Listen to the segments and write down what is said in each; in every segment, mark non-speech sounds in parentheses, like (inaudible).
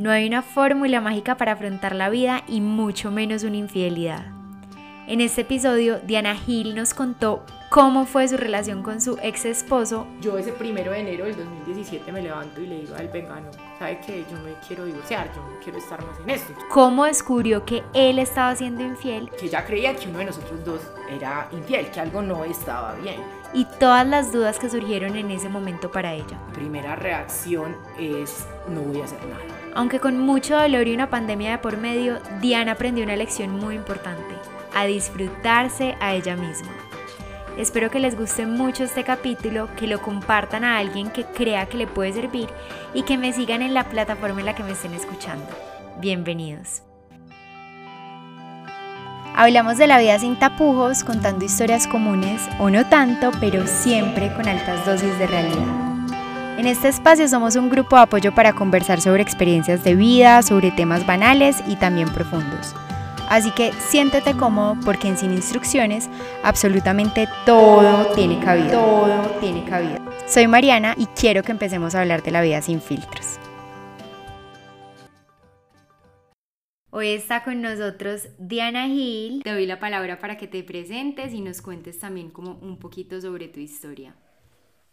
No hay una fórmula mágica para afrontar la vida y mucho menos una infidelidad. En este episodio, Diana Gil nos contó cómo fue su relación con su ex esposo. Yo ese primero de enero del 2017 me levanto y le digo al vegano, ¿sabe qué? Yo me quiero divorciar, yo no quiero estar más en esto. Cómo descubrió que él estaba siendo infiel. Que ella creía que uno de nosotros dos era infiel, que algo no estaba bien. Y todas las dudas que surgieron en ese momento para ella. Primera reacción es, no voy a hacer nada. Aunque con mucho dolor y una pandemia de por medio, Diana aprendió una lección muy importante, a disfrutarse a ella misma. Espero que les guste mucho este capítulo, que lo compartan a alguien que crea que le puede servir y que me sigan en la plataforma en la que me estén escuchando. Bienvenidos. Hablamos de la vida sin tapujos, contando historias comunes o no tanto, pero siempre con altas dosis de realidad. En este espacio somos un grupo de apoyo para conversar sobre experiencias de vida, sobre temas banales y también profundos. Así que siéntete cómodo porque en Sin Instrucciones absolutamente todo tiene cabida. Todo tiene cabida. Soy Mariana y quiero que empecemos a hablar de la vida sin filtros. Hoy está con nosotros Diana Gil. Te doy la palabra para que te presentes y nos cuentes también como un poquito sobre tu historia.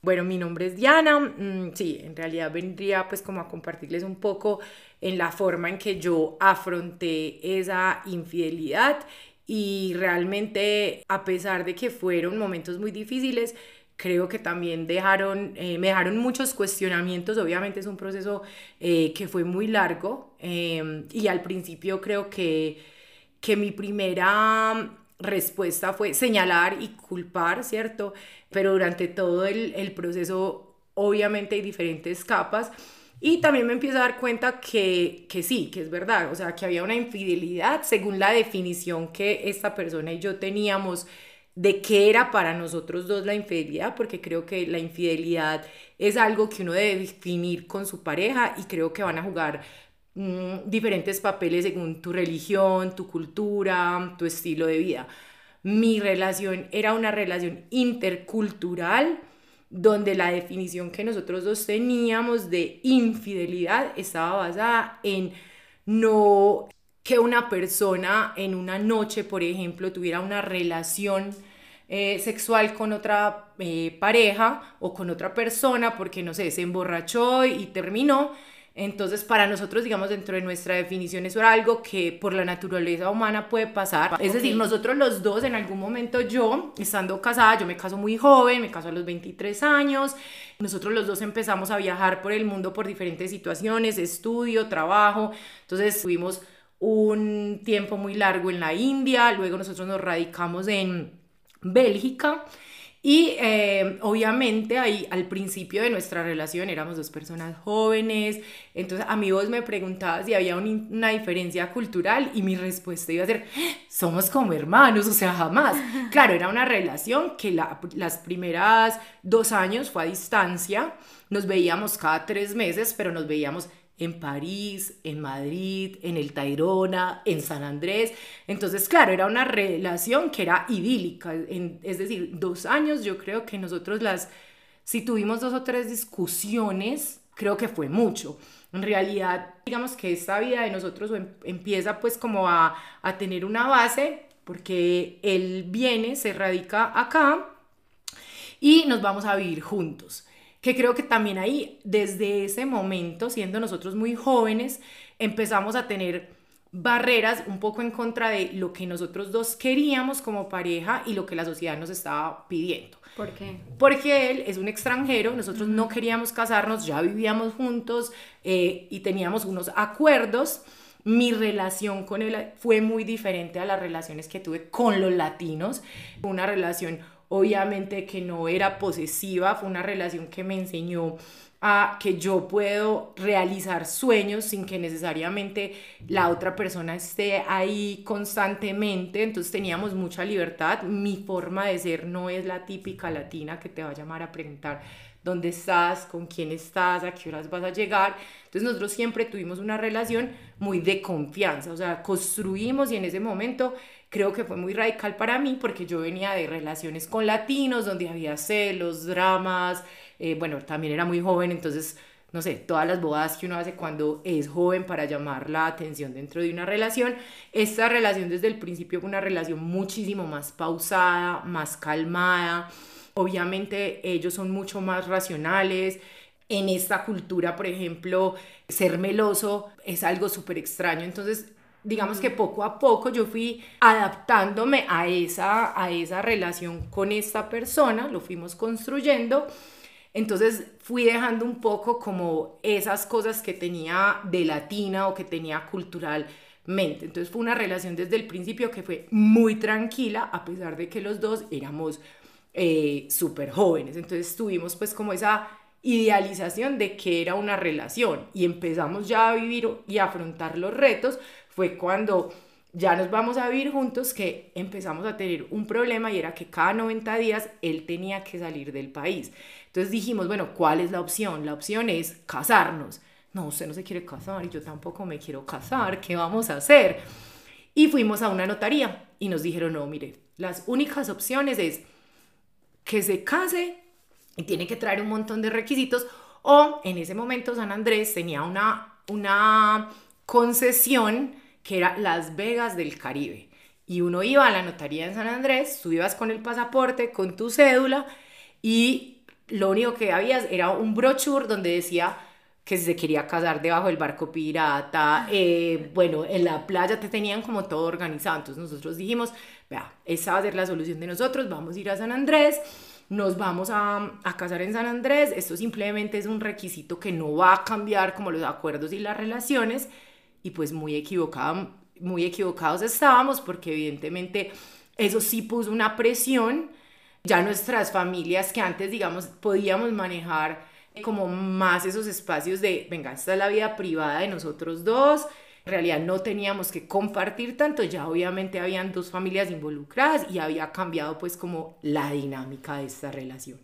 Bueno, mi nombre es Diana, mm, sí, en realidad vendría pues como a compartirles un poco en la forma en que yo afronté esa infidelidad y realmente a pesar de que fueron momentos muy difíciles, creo que también dejaron, eh, me dejaron muchos cuestionamientos, obviamente es un proceso eh, que fue muy largo em, y al principio creo que, que mi primera respuesta fue señalar y culpar, ¿cierto? Pero durante todo el, el proceso obviamente hay diferentes capas y también me empiezo a dar cuenta que, que sí, que es verdad, o sea, que había una infidelidad según la definición que esta persona y yo teníamos de qué era para nosotros dos la infidelidad, porque creo que la infidelidad es algo que uno debe definir con su pareja y creo que van a jugar mm, diferentes papeles según tu religión, tu cultura, tu estilo de vida. Mi relación era una relación intercultural donde la definición que nosotros dos teníamos de infidelidad estaba basada en no que una persona en una noche, por ejemplo, tuviera una relación eh, sexual con otra eh, pareja o con otra persona porque, no sé, se emborrachó y terminó, entonces, para nosotros, digamos, dentro de nuestra definición, eso era algo que por la naturaleza humana puede pasar. Es decir, nosotros los dos, en algún momento yo, estando casada, yo me caso muy joven, me caso a los 23 años, nosotros los dos empezamos a viajar por el mundo por diferentes situaciones, estudio, trabajo, entonces tuvimos un tiempo muy largo en la India, luego nosotros nos radicamos en Bélgica y eh, obviamente ahí al principio de nuestra relación éramos dos personas jóvenes, entonces a mí vos me preguntabas si había una diferencia cultural y mi respuesta iba a ser, somos como hermanos, o sea, jamás. Claro, era una relación que la, las primeras dos años fue a distancia, nos veíamos cada tres meses, pero nos veíamos en París, en Madrid, en el Tayrona, en San Andrés. Entonces, claro, era una relación que era idílica. es decir, dos años yo creo que nosotros las, si tuvimos dos o tres discusiones, creo que fue mucho. En realidad, digamos que esta vida de nosotros em, empieza pues como a, a tener una base, porque él viene, se radica acá y nos vamos a vivir juntos que creo que también ahí, desde ese momento, siendo nosotros muy jóvenes, empezamos a tener barreras un poco en contra de lo que nosotros dos queríamos como pareja y lo que la sociedad nos estaba pidiendo. ¿Por qué? Porque él es un extranjero, nosotros no queríamos casarnos, ya vivíamos juntos eh, y teníamos unos acuerdos. Mi relación con él fue muy diferente a las relaciones que tuve con los latinos, una relación obviamente que no era posesiva, fue una relación que me enseñó a que yo puedo realizar sueños sin que necesariamente la otra persona esté ahí constantemente, entonces teníamos mucha libertad, mi forma de ser no es la típica latina que te va a llamar a preguntar dónde estás, con quién estás, a qué horas vas a llegar. Entonces nosotros siempre tuvimos una relación muy de confianza, o sea, construimos y en ese momento creo que fue muy radical para mí porque yo venía de relaciones con latinos donde había celos, dramas, eh, bueno, también era muy joven, entonces no sé, todas las bobadas que uno hace cuando es joven para llamar la atención dentro de una relación. Esta relación desde el principio fue una relación muchísimo más pausada, más calmada. Obviamente ellos son mucho más racionales. En esta cultura, por ejemplo, ser meloso es algo súper extraño. Entonces, digamos que poco a poco yo fui adaptándome a esa, a esa relación con esta persona, lo fuimos construyendo entonces fui dejando un poco como esas cosas que tenía de latina o que tenía culturalmente. Entonces fue una relación desde el principio que fue muy tranquila, a pesar de que los dos éramos eh, súper jóvenes. Entonces tuvimos pues como esa idealización de que era una relación y empezamos ya a vivir y afrontar los retos. Fue cuando ya nos vamos a vivir juntos que empezamos a tener un problema y era que cada 90 días él tenía que salir del país. Entonces dijimos, bueno, ¿cuál es la opción? La opción es casarnos. No, usted no se quiere casar y yo tampoco me quiero casar, ¿qué vamos a hacer? Y fuimos a una notaría y nos dijeron, no, mire, las únicas opciones es que se case y tiene que traer un montón de requisitos o en ese momento San Andrés tenía una, una concesión que era Las Vegas del Caribe. Y uno iba a la notaría en San Andrés, tú ibas con el pasaporte, con tu cédula y lo único que había era un brochure donde decía que se quería casar debajo del barco pirata, eh, bueno, en la playa te tenían como todo organizado, entonces nosotros dijimos, vea, esa va a ser la solución de nosotros, vamos a ir a San Andrés, nos vamos a, a casar en San Andrés, esto simplemente es un requisito que no va a cambiar como los acuerdos y las relaciones, y pues muy, equivocado, muy equivocados estábamos porque evidentemente eso sí puso una presión. Ya nuestras familias que antes, digamos, podíamos manejar como más esos espacios de, venga, esta es la vida privada de nosotros dos, en realidad no teníamos que compartir tanto, ya obviamente habían dos familias involucradas y había cambiado pues como la dinámica de esta relación.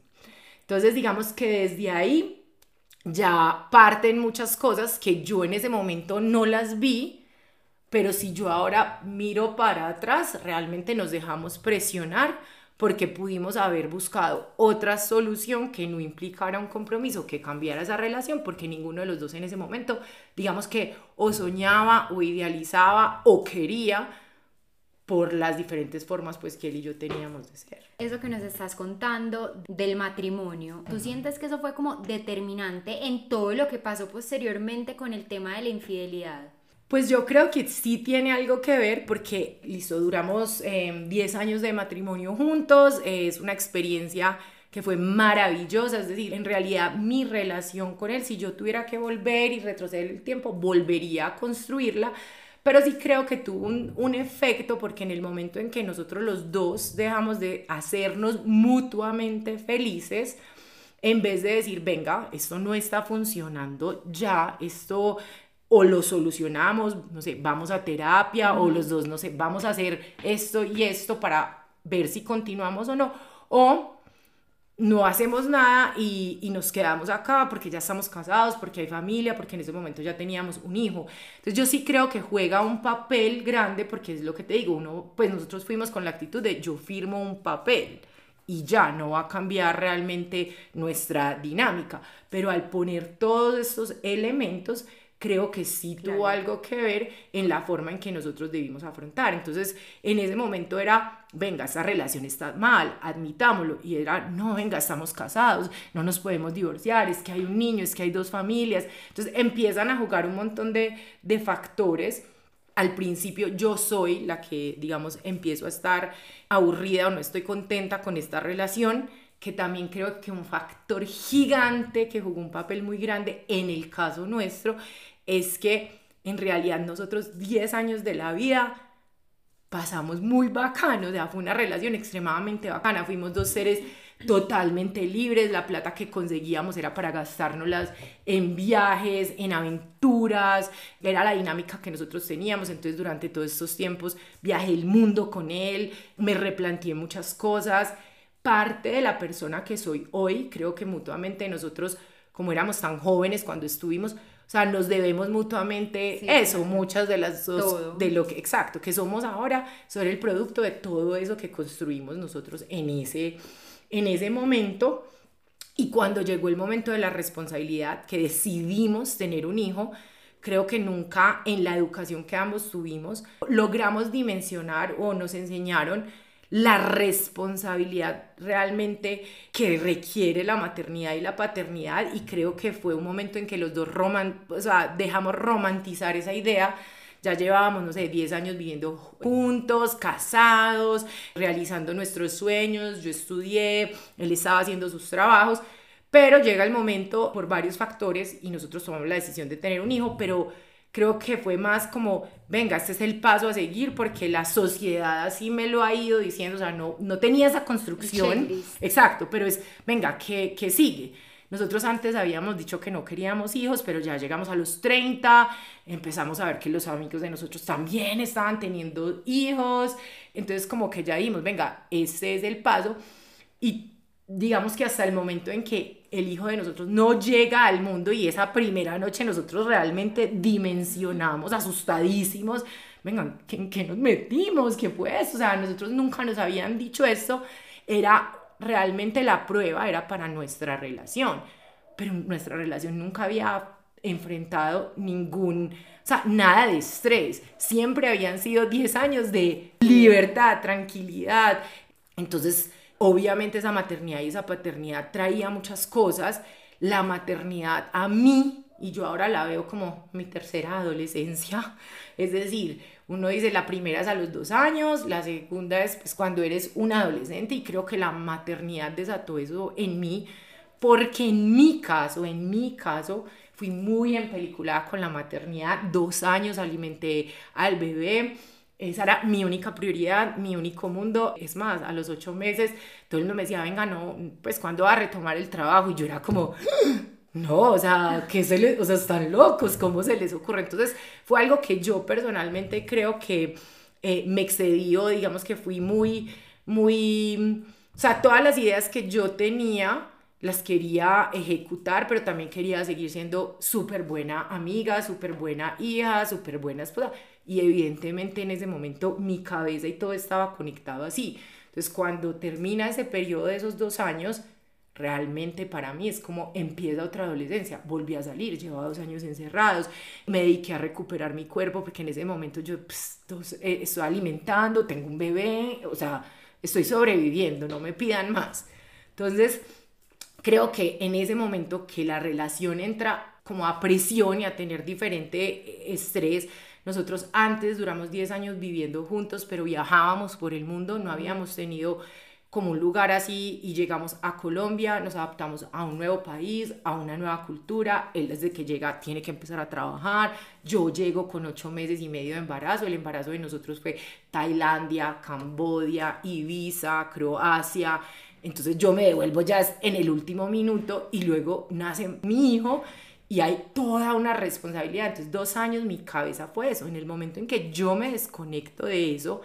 Entonces digamos que desde ahí ya parten muchas cosas que yo en ese momento no las vi, pero si yo ahora miro para atrás, realmente nos dejamos presionar porque pudimos haber buscado otra solución que no implicara un compromiso, que cambiara esa relación, porque ninguno de los dos en ese momento, digamos que o soñaba o idealizaba o quería por las diferentes formas pues que él y yo teníamos de ser. Eso que nos estás contando del matrimonio, ¿tú sientes que eso fue como determinante en todo lo que pasó posteriormente con el tema de la infidelidad? Pues yo creo que sí tiene algo que ver porque, listo, duramos 10 em, años de matrimonio juntos, es una experiencia que fue maravillosa, es decir, en realidad mi relación con él, si yo tuviera que volver y retroceder el tiempo, volvería a construirla, pero sí creo que tuvo un, un, efecto porque en el momento en que nosotros los dos dejamos de hacernos mutuamente felices, en vez de decir, venga, esto no está funcionando ya, esto o lo solucionamos, no sé, vamos a terapia o los dos, no sé, vamos a hacer esto y esto para ver si continuamos o no, o no hacemos nada y, y, nos quedamos acá porque ya estamos casados, porque hay familia, porque en ese momento ya teníamos un hijo. Entonces yo sí creo que juega un papel grande porque es lo que te digo, uno, pues nosotros fuimos con la actitud de yo firmo un papel y ya no va a cambiar realmente nuestra dinámica, pero al poner todos estos elementos, creo que sí tuvo algo que ver en la forma en que nosotros debimos afrontar. Entonces, en ese momento era, venga, esa relación está mal, admitámoslo. Y era, no, venga, estamos casados, no nos podemos divorciar, es que hay un niño, es que hay dos familias. Entonces, empiezan a jugar un montón de, de factores. Al principio yo soy la que, digamos, empiezo a estar aburrida o no estoy contenta con esta relación que también creo que un factor gigante que jugó un papel muy grande en el caso nuestro es que en realidad nosotros 10 años de la vida pasamos muy bacano, o sea, fue una relación extremadamente bacana, fuimos dos seres totalmente libres, la plata que conseguíamos era para gastárnoslas en viajes, en aventuras, era la dinámica que nosotros teníamos, entonces durante todos estos tiempos viajé el mundo con él, me replanteé muchas cosas, parte de la persona que soy hoy, creo que mutuamente nosotros, como éramos tan jóvenes cuando estuvimos, o sea, nos debemos mutuamente eso, muchas de las dos, de lo que, exacto, que somos ahora, son el producto de todo eso que construimos nosotros en ese, en ese momento. Y cuando llegó el momento de la responsabilidad, que decidimos tener un hijo, creo que nunca en la educación que ambos tuvimos logramos dimensionar o nos enseñaron la responsabilidad realmente que requiere la maternidad y la paternidad. Y creo que fue un momento en que los dos roman o sea, dejamos romantizar esa idea. Ya llevábamos, no sé, 10 años viviendo juntos, casados, realizando nuestros sueños, yo estudié, él estaba haciendo sus trabajos, pero llega el momento por varios factores y nosotros tomamos la decisión de tener un hijo, pero creo que fue más como, venga, este es el paso a seguir porque la sociedad así me lo ha ido diciendo, o sea, no, no tenía esa construcción. Exacto, pero es, venga, ¿qué, ¿qué sigue? Nosotros antes habíamos dicho que no queríamos hijos, pero ya llegamos a los 30, empezamos a ver que los amigos de nosotros también estaban teniendo hijos, entonces como que ya dimos, venga, ese es el paso y digamos que hasta el momento en que el hijo de nosotros no llega al mundo y esa primera noche nosotros realmente dimensionamos, asustadísimos, venga, ¿en qué nos metimos? ¿Qué fue eso? O sea, nosotros nunca nos habían dicho esto, era realmente la prueba era para nuestra relación, pero nuestra relación nunca había enfrentado ningún, o sea, nada de estrés. Siempre habían sido 10 años de libertad, tranquilidad. Entonces, obviamente esa maternidad y esa paternidad traía muchas cosas. La maternidad a mí, y yo ahora la veo como mi tercera adolescencia, (laughs) es decir, uno dice la primera es a los dos años, la segunda es pues, cuando eres un adolescente y creo que la maternidad desató eso en mí, porque en mi caso, en mi caso, fui muy empeliculada con la maternidad, dos años alimenté al bebé, esa era mi única prioridad, mi único mundo. Es más, a los ocho meses todo el mundo me decía, venga, no, pues cuándo va a retomar el trabajo y yo era como, no, o sea, que se les, o sea, están locos, ¿cómo se les ocurre? Entonces fue algo que yo personalmente creo que eh, me excedió, digamos que fui muy, muy, o sea, todas las ideas que yo tenía las quería ejecutar, pero también quería seguir siendo súper buena amiga, súper buena hija, súper buena esposa. Y evidentemente en ese momento mi cabeza y todo estaba conectado así. Entonces cuando termina ese periodo de esos dos años, realmente para mí es como empieza otra adolescencia. Volví a salir, llevaba dos años encerrados, me dediqué a recuperar mi cuerpo porque en ese momento yo eh, estoy alimentando, tengo un bebé, o sea, estoy sobreviviendo, no me pidan más. Entonces, creo que en ese momento que la relación entra como a presión y a tener diferente eh, estrés, nosotros antes duramos 10 años viviendo juntos, pero viajábamos por el mundo, no habíamos tenido como un lugar así y llegamos a Colombia, nos adaptamos a un nuevo país, a una nueva cultura, él desde que llega tiene que empezar a trabajar, yo llego con ocho meses y medio de embarazo, el embarazo de nosotros fue Tailandia, Cambodia, Ibiza, Croacia, entonces yo me devuelvo ya en el último minuto y luego nace mi hijo y hay toda una responsabilidad, entonces dos años mi cabeza fue eso, en el momento en que yo me desconecto de eso,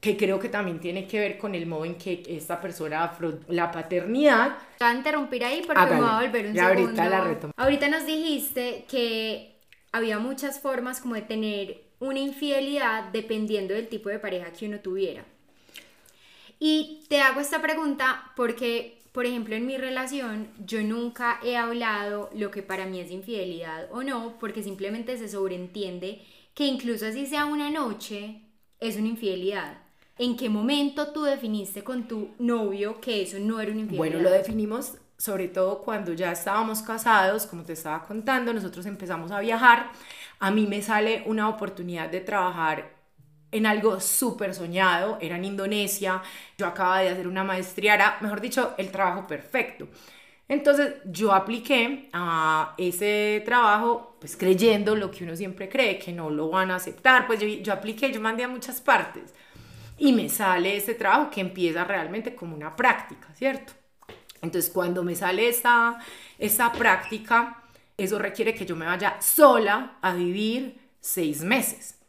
que creo que también tiene que ver con el modo en que esta persona la paternidad. Te voy a interrumpir ahí porque me va a volver un ya Ahorita la retomo. Ahorita nos dijiste que había muchas formas como de tener una infidelidad dependiendo del tipo de pareja que uno tuviera. Y te hago esta pregunta porque, por ejemplo, en mi relación yo nunca he hablado lo que para mí es infidelidad o no, porque simplemente se sobreentiende que incluso así sea una noche, es una infidelidad. ¿En qué momento tú definiste con tu novio que eso no era una infidelidad? Bueno, lo definimos sobre todo cuando ya estábamos casados, como te estaba contando, nosotros empezamos a viajar. A mí me sale una oportunidad de trabajar en algo súper soñado, era en Indonesia, yo acababa de hacer una maestría, era, mejor dicho, el trabajo perfecto. Entonces yo apliqué a ese trabajo, pues creyendo lo que uno siempre cree, que no lo van a aceptar, pues yo, yo apliqué, yo mandé a muchas partes y me sale este trabajo que empieza realmente como una práctica, ¿cierto? Entonces, cuando me sale esta, esta práctica, eso requiere que yo me vaya sola a vivir seis meses.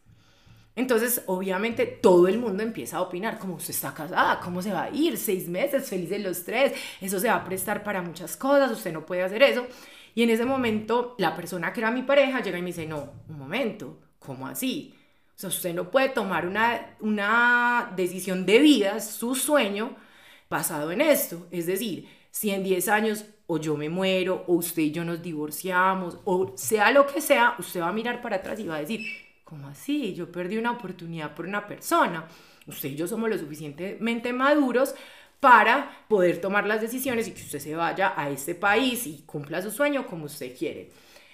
Entonces, obviamente, todo el mundo empieza a opinar, como usted está casada, ¿cómo se va a ir? Seis meses, felices los tres, eso se va a prestar para muchas cosas, usted no puede hacer eso. Y en ese momento, la persona que era mi pareja llega y me dice, no, un momento, ¿cómo así? O sea, usted no puede tomar una, una decisión de vida, su sueño, basado en esto. Es decir, si en 10 años o yo me muero, o usted y yo nos divorciamos, o sea lo que sea, usted va a mirar para atrás y va a decir, ¿cómo así? Yo perdí una oportunidad por una persona. Usted y yo somos lo suficientemente maduros para poder tomar las decisiones y que usted se vaya a este país y cumpla su sueño como usted quiere.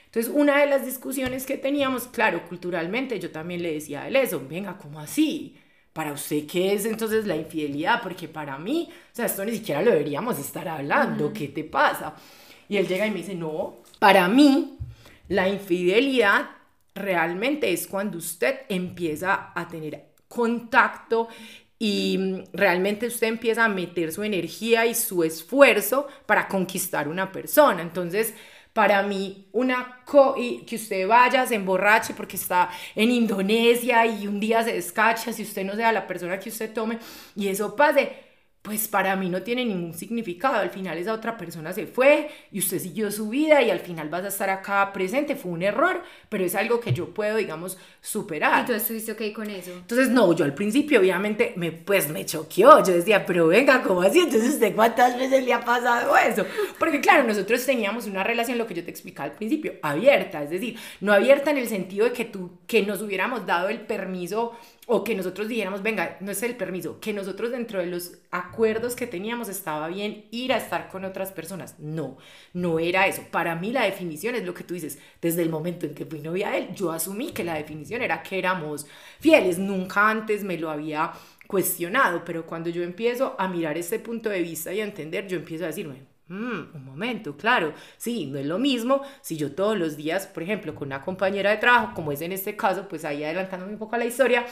Entonces, una de las discusiones que teníamos, claro, culturalmente, yo también le decía a él eso, venga, ¿cómo así? Para usted, ¿qué es entonces la infidelidad? Porque para mí, o sea, esto ni siquiera lo deberíamos estar hablando, ¿qué te pasa? Y él llega y me dice, no, para mí, la infidelidad realmente es cuando usted empieza a tener contacto y realmente usted empieza a meter su energía y su esfuerzo para conquistar una persona. Entonces, para mí, una co y que usted vaya, se emborrache porque está en Indonesia y un día se descacha, si usted no sea la persona que usted tome y eso pase, pues para mí no tiene ningún significado. Al final esa otra persona se fue y usted siguió su vida y al final vas a estar acá presente. Fue un error, pero es algo que yo puedo, digamos, superar. ¿Y tú estuviste ok con eso? Entonces, no, yo al principio obviamente me, pues me choqueó. Yo decía, pero venga, ¿cómo así? Entonces, ¿usted cuántas veces le ha pasado eso? Porque claro, nosotros teníamos una relación, lo que yo te explicaba al principio, abierta. Es decir, no abierta en el sentido de que, tú, que nos hubiéramos dado el permiso o que nosotros dijéramos, venga, no es el permiso, que nosotros dentro de los acuerdos que teníamos estaba bien ir a estar con otras personas. No, no era eso. Para mí la definición es lo que tú dices, desde el momento en que fui novia de él, yo asumí que la definición era que éramos fieles, nunca antes me lo había cuestionado, pero cuando yo empiezo a mirar este punto de vista y a entender, yo empiezo a decirme, mm, un momento, claro, sí, no es lo mismo si yo todos los días, por ejemplo, con una compañera de trabajo, como es en este caso, pues ahí adelantándome un poco a la historia,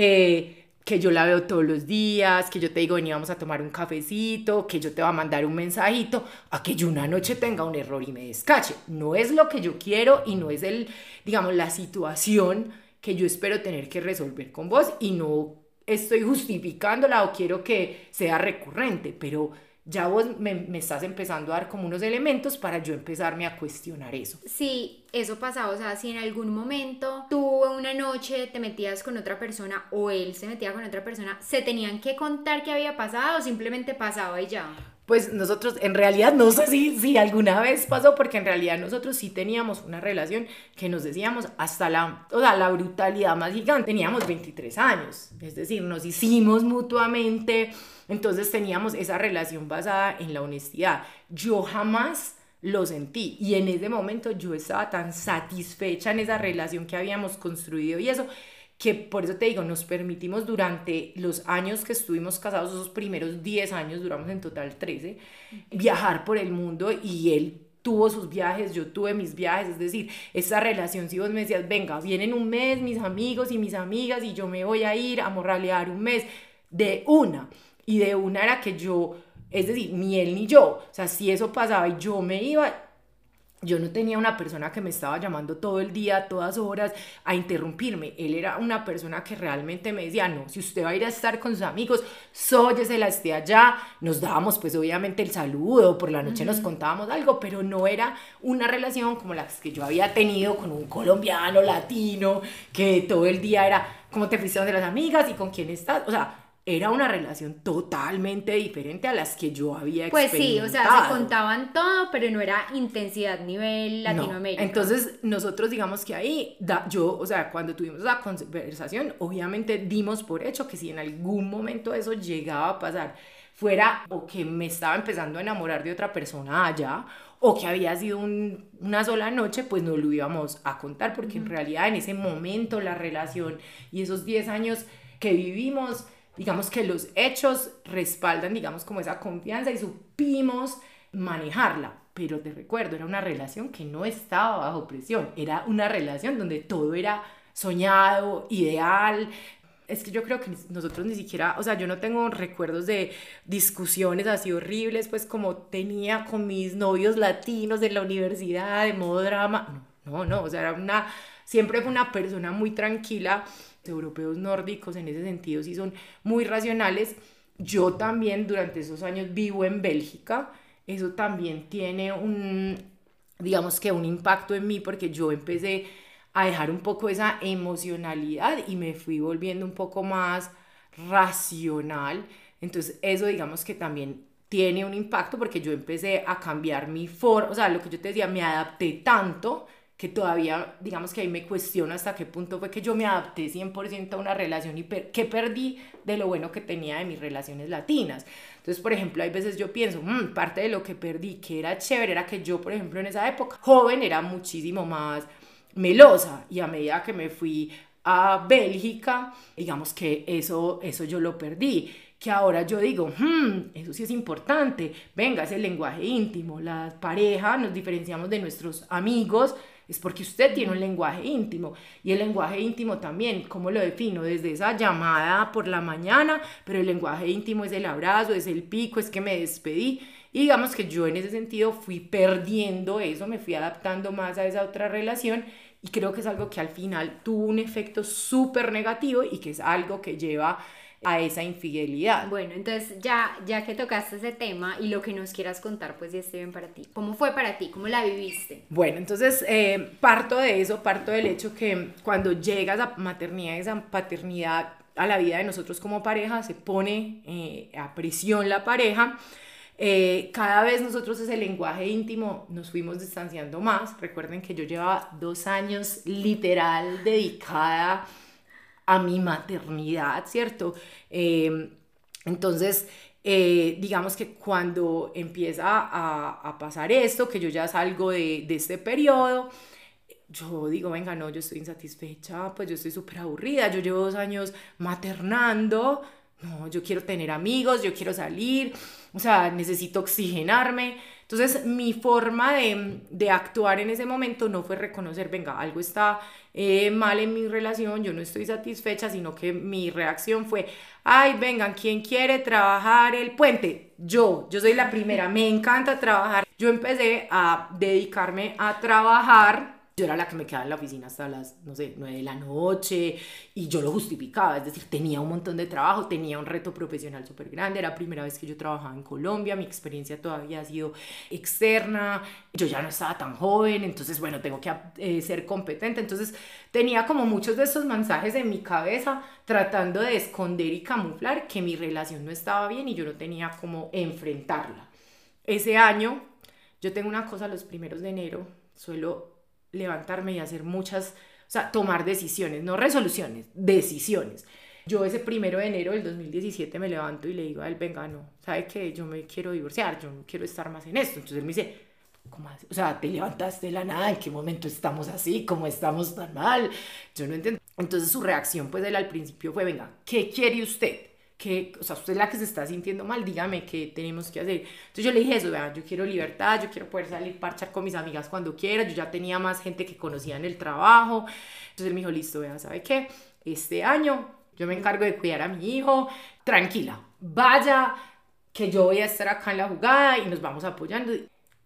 eh, que yo la veo todos los días, que yo te digo, vení, vamos a tomar un cafecito, que yo te va a mandar un mensajito, a que yo una noche tenga un error y me descache. No es lo que yo quiero y no es el, digamos, la situación que yo espero tener que resolver con vos y no estoy justificándola o quiero que sea recurrente, pero ya vos me, estás empezando a dar como unos elementos para yo empezarme a cuestionar eso. Sí, eso pasaba, o sea, si en algún momento tú una noche te metías con otra persona o él se metía con otra persona, ¿se tenían que contar qué había pasado o simplemente pasaba y ya? Pues nosotros, en realidad, no sé si, si alguna vez pasó, porque en realidad nosotros sí teníamos una relación que nos decíamos hasta la, o sea, la brutalidad más gigante. Teníamos 23 años, es decir, nos hicimos mutuamente entonces teníamos esa relación basada en la honestidad. Yo jamás lo sentí. Y en ese momento yo estaba tan satisfecha en esa relación que habíamos construido y eso que por eso te digo, nos permitimos durante los años que estuvimos casados, esos primeros 10 años, duramos en total 13, viajar por el mundo y él tuvo sus viajes, yo tuve mis viajes, es decir, esa relación, si vos me decías, venga, vienen un mes mis amigos y mis amigas y yo me voy a ir a morralear un mes, de una, y de una era que yo, es decir, ni él ni yo, o sea, si eso pasaba y yo me iba, yo no tenía una persona que me estaba llamando todo el día, todas horas, a interrumpirme. Él era una persona que realmente me decía, no, si usted va a ir a estar con sus amigos, la esté allá. Nos dábamos pues obviamente el saludo, por la noche nos contábamos algo, pero no era una relación como las que yo había tenido con un colombiano, latino, que todo el día era, ¿cómo te fuiste de las amigas y con quién estás? O sea, era una relación totalmente diferente a las que yo había experimentado. Pues sí, o sea, se contaban todo, pero no era intensidad nivel Latinoamérica. Entonces, nosotros digamos que ahí, da, yo, o sea, cuando tuvimos la conversación, obviamente dimos por hecho que si en algún momento eso llegaba a pasar, fuera o que me estaba empezando a enamorar de otra persona allá, o que había sido una sola noche, pues no lo íbamos a contar, porque en realidad en ese momento la relación y esos 10 años que vivimos, digamos que los hechos respaldan, digamos, como esa confianza y supimos manejarla. Pero te recuerdo, era una relación que no estaba bajo presión, era una relación donde todo era soñado, ideal. Es que yo creo que nosotros ni siquiera, o sea, yo no tengo recuerdos de discusiones así horribles, pues como tenía con mis novios latinos de la universidad, de modo drama. No, no, no, o sea, era una, siempre fue una persona muy tranquila europeos nórdicos en ese sentido sí son muy racionales. Yo también durante esos años vivo en Bélgica, eso también tiene un, digamos que un impacto en mí porque yo empecé a dejar un poco esa emocionalidad y me fui volviendo un poco más racional. Entonces eso digamos que también tiene un impacto porque yo empecé a cambiar mi forma, o sea, lo que yo te decía, me adapté tanto que todavía, digamos que ahí me cuestiono hasta qué punto fue que yo me adapté 100% a una relación y que perdí de lo bueno que tenía de mis relaciones latinas. Entonces, por ejemplo, hay veces yo pienso, mmm, parte de lo que perdí, que era chévere, era que yo, por ejemplo, en esa época, joven, era muchísimo más melosa y a medida que me fui a Bélgica, digamos que eso, eso yo lo perdí que ahora yo digo, hmm, eso sí es importante, venga, es el lenguaje íntimo, la pareja, nos diferenciamos de nuestros amigos, es porque usted tiene un lenguaje íntimo. Y el lenguaje íntimo también, ¿cómo lo defino? Desde esa llamada por la mañana, pero el lenguaje íntimo es el abrazo, es el pico, es que me despedí. Y digamos que yo en ese sentido fui perdiendo eso, me fui adaptando más a esa otra relación y creo que es algo que al final tuvo un efecto súper negativo y que es algo que lleva a esa infidelidad. Bueno, entonces ya, ya que tocaste ese tema y lo que nos quieras contar, pues ya esté bien para ti. ¿Cómo fue para ti? ¿Cómo la viviste? Bueno, entonces eh, parto de eso, parto del hecho que cuando llegas a maternidad, esa paternidad a la vida de nosotros como pareja, se pone eh, a presión la pareja. Eh, cada vez nosotros ese lenguaje íntimo nos fuimos distanciando más. Recuerden que yo llevaba dos años literal dedicada a mi maternidad, ¿cierto? Em, entonces, eh, digamos que cuando empieza a, pasar esto, que yo ya salgo de, de este periodo, yo digo, venga, no, yo estoy insatisfecha, pues yo estoy súper aburrida, yo llevo dos años maternando, no, yo quiero tener amigos, yo quiero salir, o sea, necesito oxigenarme. Entonces, mi forma de, de actuar en ese momento no fue reconocer, venga, algo está eh, mal en mi relación, yo no estoy satisfecha, sino que mi reacción fue, ay, vengan, ¿quién quiere trabajar el puente? Yo, yo soy la primera, me encanta trabajar. Yo empecé a dedicarme a trabajar yo era la que me quedaba en la oficina hasta las, no sé, 9 de la noche y yo lo justificaba, es decir, tenía un montón de trabajo, tenía un reto profesional súper grande, era la primera vez que yo trabajaba en Colombia, mi experiencia todavía ha sido externa, yo ya no estaba tan joven, entonces, bueno, tengo que eh, ser competente, entonces tenía como muchos de esos mensajes en mi cabeza tratando de esconder y camuflar que mi relación no estaba bien y yo no tenía como enfrentarla. Ese año, yo tengo una cosa los primeros de enero, suelo levantarme y hacer muchas, o sea, tomar decisiones, no resoluciones, decisiones. Yo ese primero de enero del 2017 me levanto y le digo a él, venga, no, ¿sabe qué? Yo me quiero divorciar, yo no quiero estar más en esto. Entonces él me dice, ¿cómo así? O sea, te levantaste de la nada, ¿en qué momento estamos así? ¿Cómo estamos tan mal? Yo no entiendo. Entonces su reacción, pues él al principio fue, venga, ¿qué quiere usted? Que, o sea, usted es la que se está sintiendo mal, dígame qué tenemos que hacer. Entonces yo le dije eso, vean, yo quiero libertad, yo quiero poder salir, parchar con mis amigas cuando quiera, yo ya tenía más gente que conocía en el trabajo. Entonces él me dijo, listo, vea, ¿sabe qué? Este año yo me encargo de cuidar a mi hijo, tranquila, vaya, que yo voy a estar acá en la jugada y nos vamos apoyando.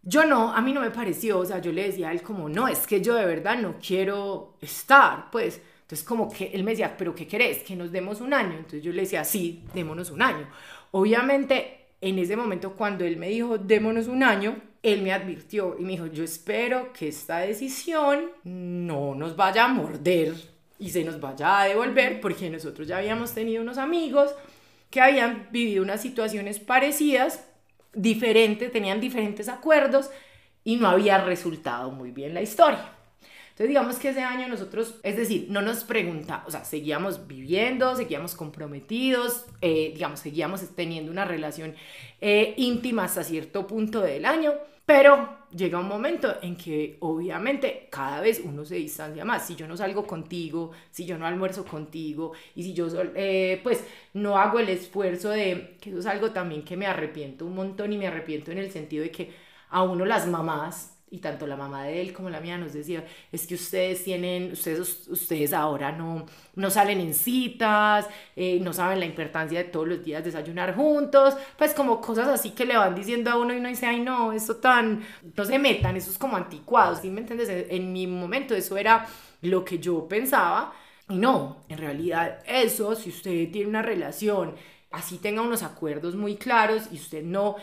Yo no, a mí no me pareció, o sea, yo le decía a él como, no, es que yo de verdad no quiero estar, pues entonces, como que él me decía, ¿pero qué querés? Que nos demos un año. Entonces yo le decía, sí, démonos un año. Obviamente, en ese momento, cuando él me dijo, démonos un año, él me advirtió y me dijo, yo espero que esta decisión no nos vaya a morder y se nos vaya a devolver, porque nosotros ya habíamos tenido unos amigos que habían vivido unas situaciones parecidas, diferentes, tenían diferentes acuerdos y no había resultado muy bien la historia. Entonces digamos que ese año nosotros, es decir, no nos pregunta, o sea, seguíamos viviendo, seguíamos comprometidos, eh, digamos, seguíamos teniendo una relación eh, íntima hasta cierto punto del año, pero llega un momento en que obviamente cada vez uno se distancia más. Si yo no salgo contigo, si yo no almuerzo contigo y si yo eh, pues no hago el esfuerzo de, que eso es algo también que me arrepiento un montón y me arrepiento en el sentido de que a uno las mamás y tanto la mamá de él como la mía nos decía, es que ustedes tienen, ustedes, ustedes ahora no, no salen en citas, eh, no saben la importancia de todos los días desayunar juntos, pues como cosas así que le van diciendo a uno y uno dice, ay no, eso tan, no se metan, eso es como anticuado, ¿sí me entiendes? En mi momento eso era lo que yo pensaba y no, en realidad eso, si usted tiene una relación, así tenga unos acuerdos muy claros y usted no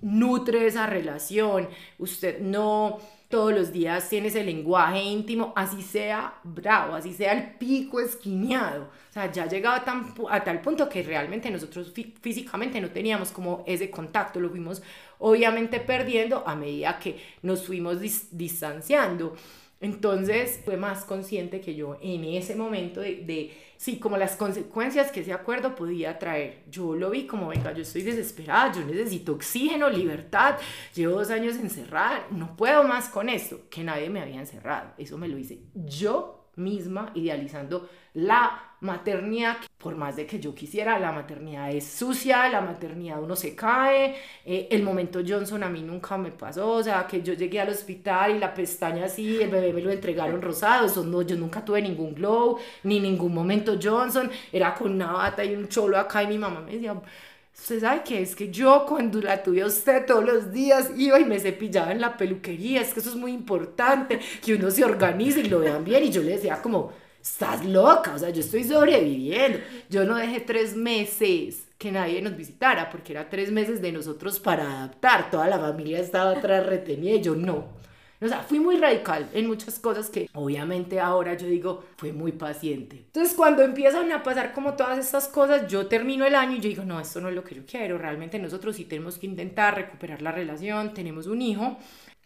nutre esa relación, usted no todos los días tiene ese lenguaje íntimo, así sea bravo, así sea el pico esquineado. O sea, ya llegaba tan, a tal punto que realmente nosotros físicamente no teníamos como ese contacto, lo fuimos obviamente perdiendo a medida que nos fuimos distanciando. Entonces fue más consciente que yo en ese momento de, de, sí, como las consecuencias que ese acuerdo podía traer. Yo lo vi como, venga, yo estoy desesperada, yo necesito oxígeno, libertad, llevo dos años encerrada, no puedo más con esto, que nadie me había encerrado. Eso me lo hice yo misma, idealizando la maternidad, por más de que yo quisiera, la maternidad es sucia, la maternidad uno se cae, eh, el momento Johnson a mí nunca me pasó, o sea, que yo llegué al hospital y la pestaña así, el bebé me lo entregaron rosado, eso no, yo nunca tuve ningún glow, ni ningún momento Johnson, era con una bata y un cholo acá y mi mamá me decía, Usted sabe que es que yo cuando la tuve a usted todos los días iba y me cepillaba en la peluquería, es que eso es muy importante, que uno se organice y lo vean bien. Y yo le decía como, estás loca, o sea, yo estoy sobreviviendo. Yo no dejé tres meses que nadie nos visitara, porque era tres meses de nosotros para adaptar. Toda la familia estaba atrás retenida y yo no. O sea, fui muy radical en muchas cosas que obviamente ahora yo digo, fue muy paciente. Entonces cuando empiezan a pasar como todas estas cosas, yo termino el año y yo digo, no, esto no es lo que yo quiero. Realmente nosotros sí tenemos que intentar recuperar la relación, tenemos un hijo.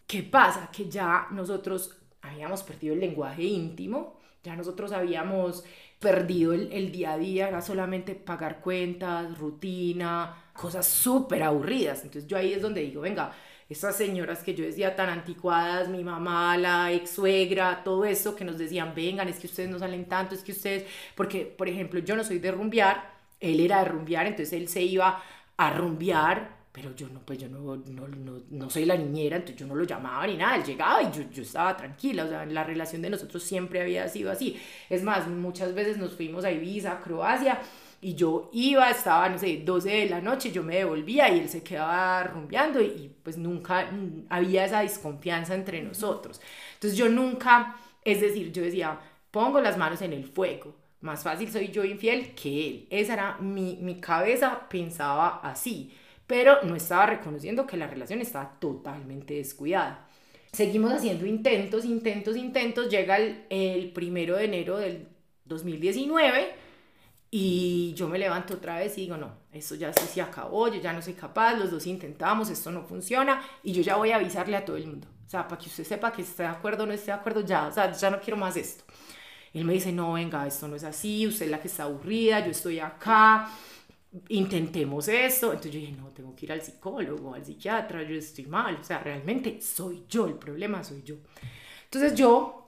¿Qué pasa? Que ya nosotros habíamos perdido el lenguaje íntimo, ya nosotros habíamos perdido el, día a día, era solamente pagar cuentas, rutina, cosas súper aburridas. Entonces yo ahí es donde digo, venga, esas señoras que yo decía tan anticuadas, mi mamá, la ex suegra, todo eso que nos decían, vengan, es que ustedes no salen tanto, es que ustedes, porque por ejemplo yo no soy de rumbear, él era de rumbear, entonces él se iba a rumbear pero yo no, pues yo no, no, no, no, soy la niñera, entonces yo no lo llamaba ni nada, él llegaba y yo, yo estaba tranquila, o sea, la relación de nosotros siempre había sido así. Es más, muchas veces nos fuimos a Ibiza, a Croacia, y yo iba, estaba, no sé, 12 de la noche, yo me devolvía y él se quedaba rumbeando y, pues nunca había esa desconfianza entre nosotros. Entonces yo nunca, es decir, yo decía, pongo las manos en el fuego, más fácil soy yo infiel que él. Esa era mi, mi cabeza, pensaba así pero no estaba reconociendo que la relación estaba totalmente descuidada. Seguimos haciendo intentos, intentos, intentos. Llega el, el primero de enero del 2019 y yo me levanto otra vez y digo, no, esto ya sí se acabó, yo ya no soy capaz, los dos intentamos, esto no funciona y yo ya voy a avisarle a todo el mundo. O sea, para que usted sepa que esté de acuerdo o no esté de acuerdo, ya, o sea, ya no quiero más esto. él me dice, no, venga, esto no es así, usted es la que está aburrida, yo estoy acá, intentemos esto. Entonces yo dije, no, tengo que ir al psicólogo, al psiquiatra, yo estoy mal, o sea, realmente soy yo, el problema soy yo. Entonces yo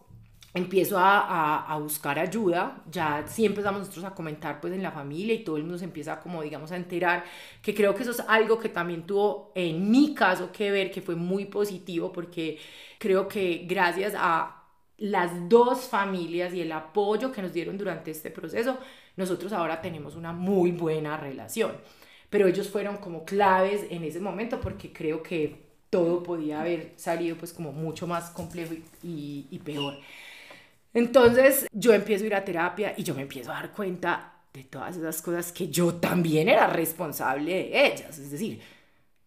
empiezo a, a, buscar ayuda, ya sí empezamos nosotros a comentar pues en la familia y todo el mundo se empieza como digamos a enterar, que creo que eso es algo que también tuvo en mi caso que ver, que fue muy positivo porque creo que gracias a las dos familias y el apoyo que nos dieron durante este proceso, nosotros ahora tenemos una muy buena relación. Pero ellos fueron como claves en ese momento porque creo que todo podía haber salido pues como mucho más complejo y, y peor. Entonces yo empiezo a ir a terapia y yo me empiezo a dar cuenta de todas esas cosas que yo también era responsable de ellas. Es decir,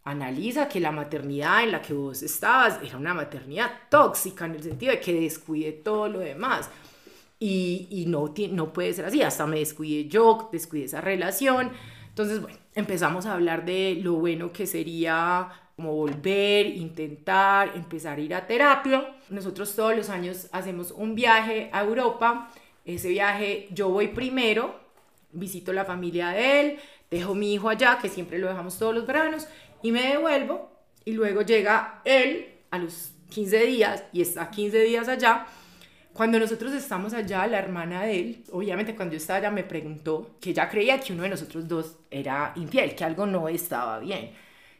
analiza que la maternidad en la que vos estabas era una maternidad tóxica en el sentido de que descuide todo lo demás y, y no, no puede ser así, hasta me descuidé yo, descuidé esa relación. Entonces, bueno, empezamos a hablar de lo bueno que sería como volver, intentar, empezar a ir a terapia. Nosotros todos los años hacemos un viaje a Europa. Ese viaje yo voy primero, visito la familia de él, dejo mi hijo allá, que siempre lo dejamos todos los veranos, y me devuelvo. Y luego llega él a los 15 días y está 15 días allá cuando nosotros estamos allá, la hermana de él, obviamente cuando yo estaba allá me preguntó que ella creía que uno de nosotros dos era infiel, que algo no estaba bien.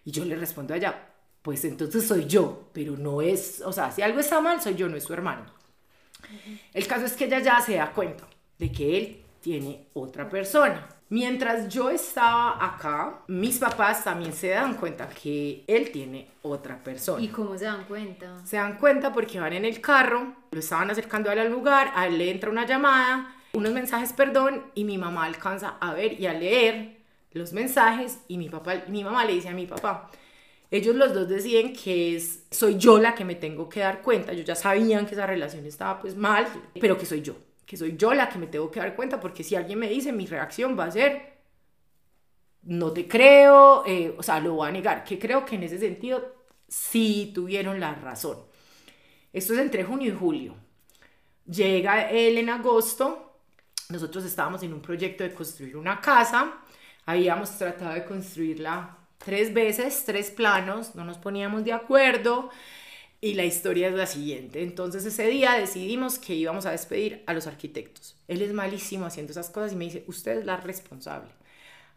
Y yo le respondo allá, pues entonces soy yo, pero no es, o sea, si algo está mal, soy yo, no es su hermano. El caso es que ella ya se da cuenta de que él tiene otra persona. Mientras yo estaba acá, mis papás también se dan cuenta que él tiene otra persona. ¿Y cómo se dan cuenta? Se dan cuenta porque van en el carro, lo estaban acercando al lugar, a él le entra una llamada, unos mensajes, perdón, y mi mamá alcanza a ver y a leer los mensajes y mi papá, mi mamá le dice a mi papá, ellos los dos deciden que es, soy yo la que me tengo que dar cuenta, ellos ya sabían que esa relación estaba pues mal, pero que soy yo, que soy yo la que me tengo que dar cuenta, porque si alguien me dice, mi reacción va a ser, no te creo, eh, o sea, lo voy a negar, que creo que en ese sentido sí tuvieron la razón. Esto es entre junio y julio. Llega él en agosto, nosotros estábamos en un proyecto de construir una casa, habíamos tratado de construirla tres veces, tres planos, no nos poníamos de acuerdo y la historia es la siguiente. Entonces ese día decidimos que íbamos a despedir a los arquitectos. Él es malísimo haciendo esas cosas y me dice, usted es la responsable.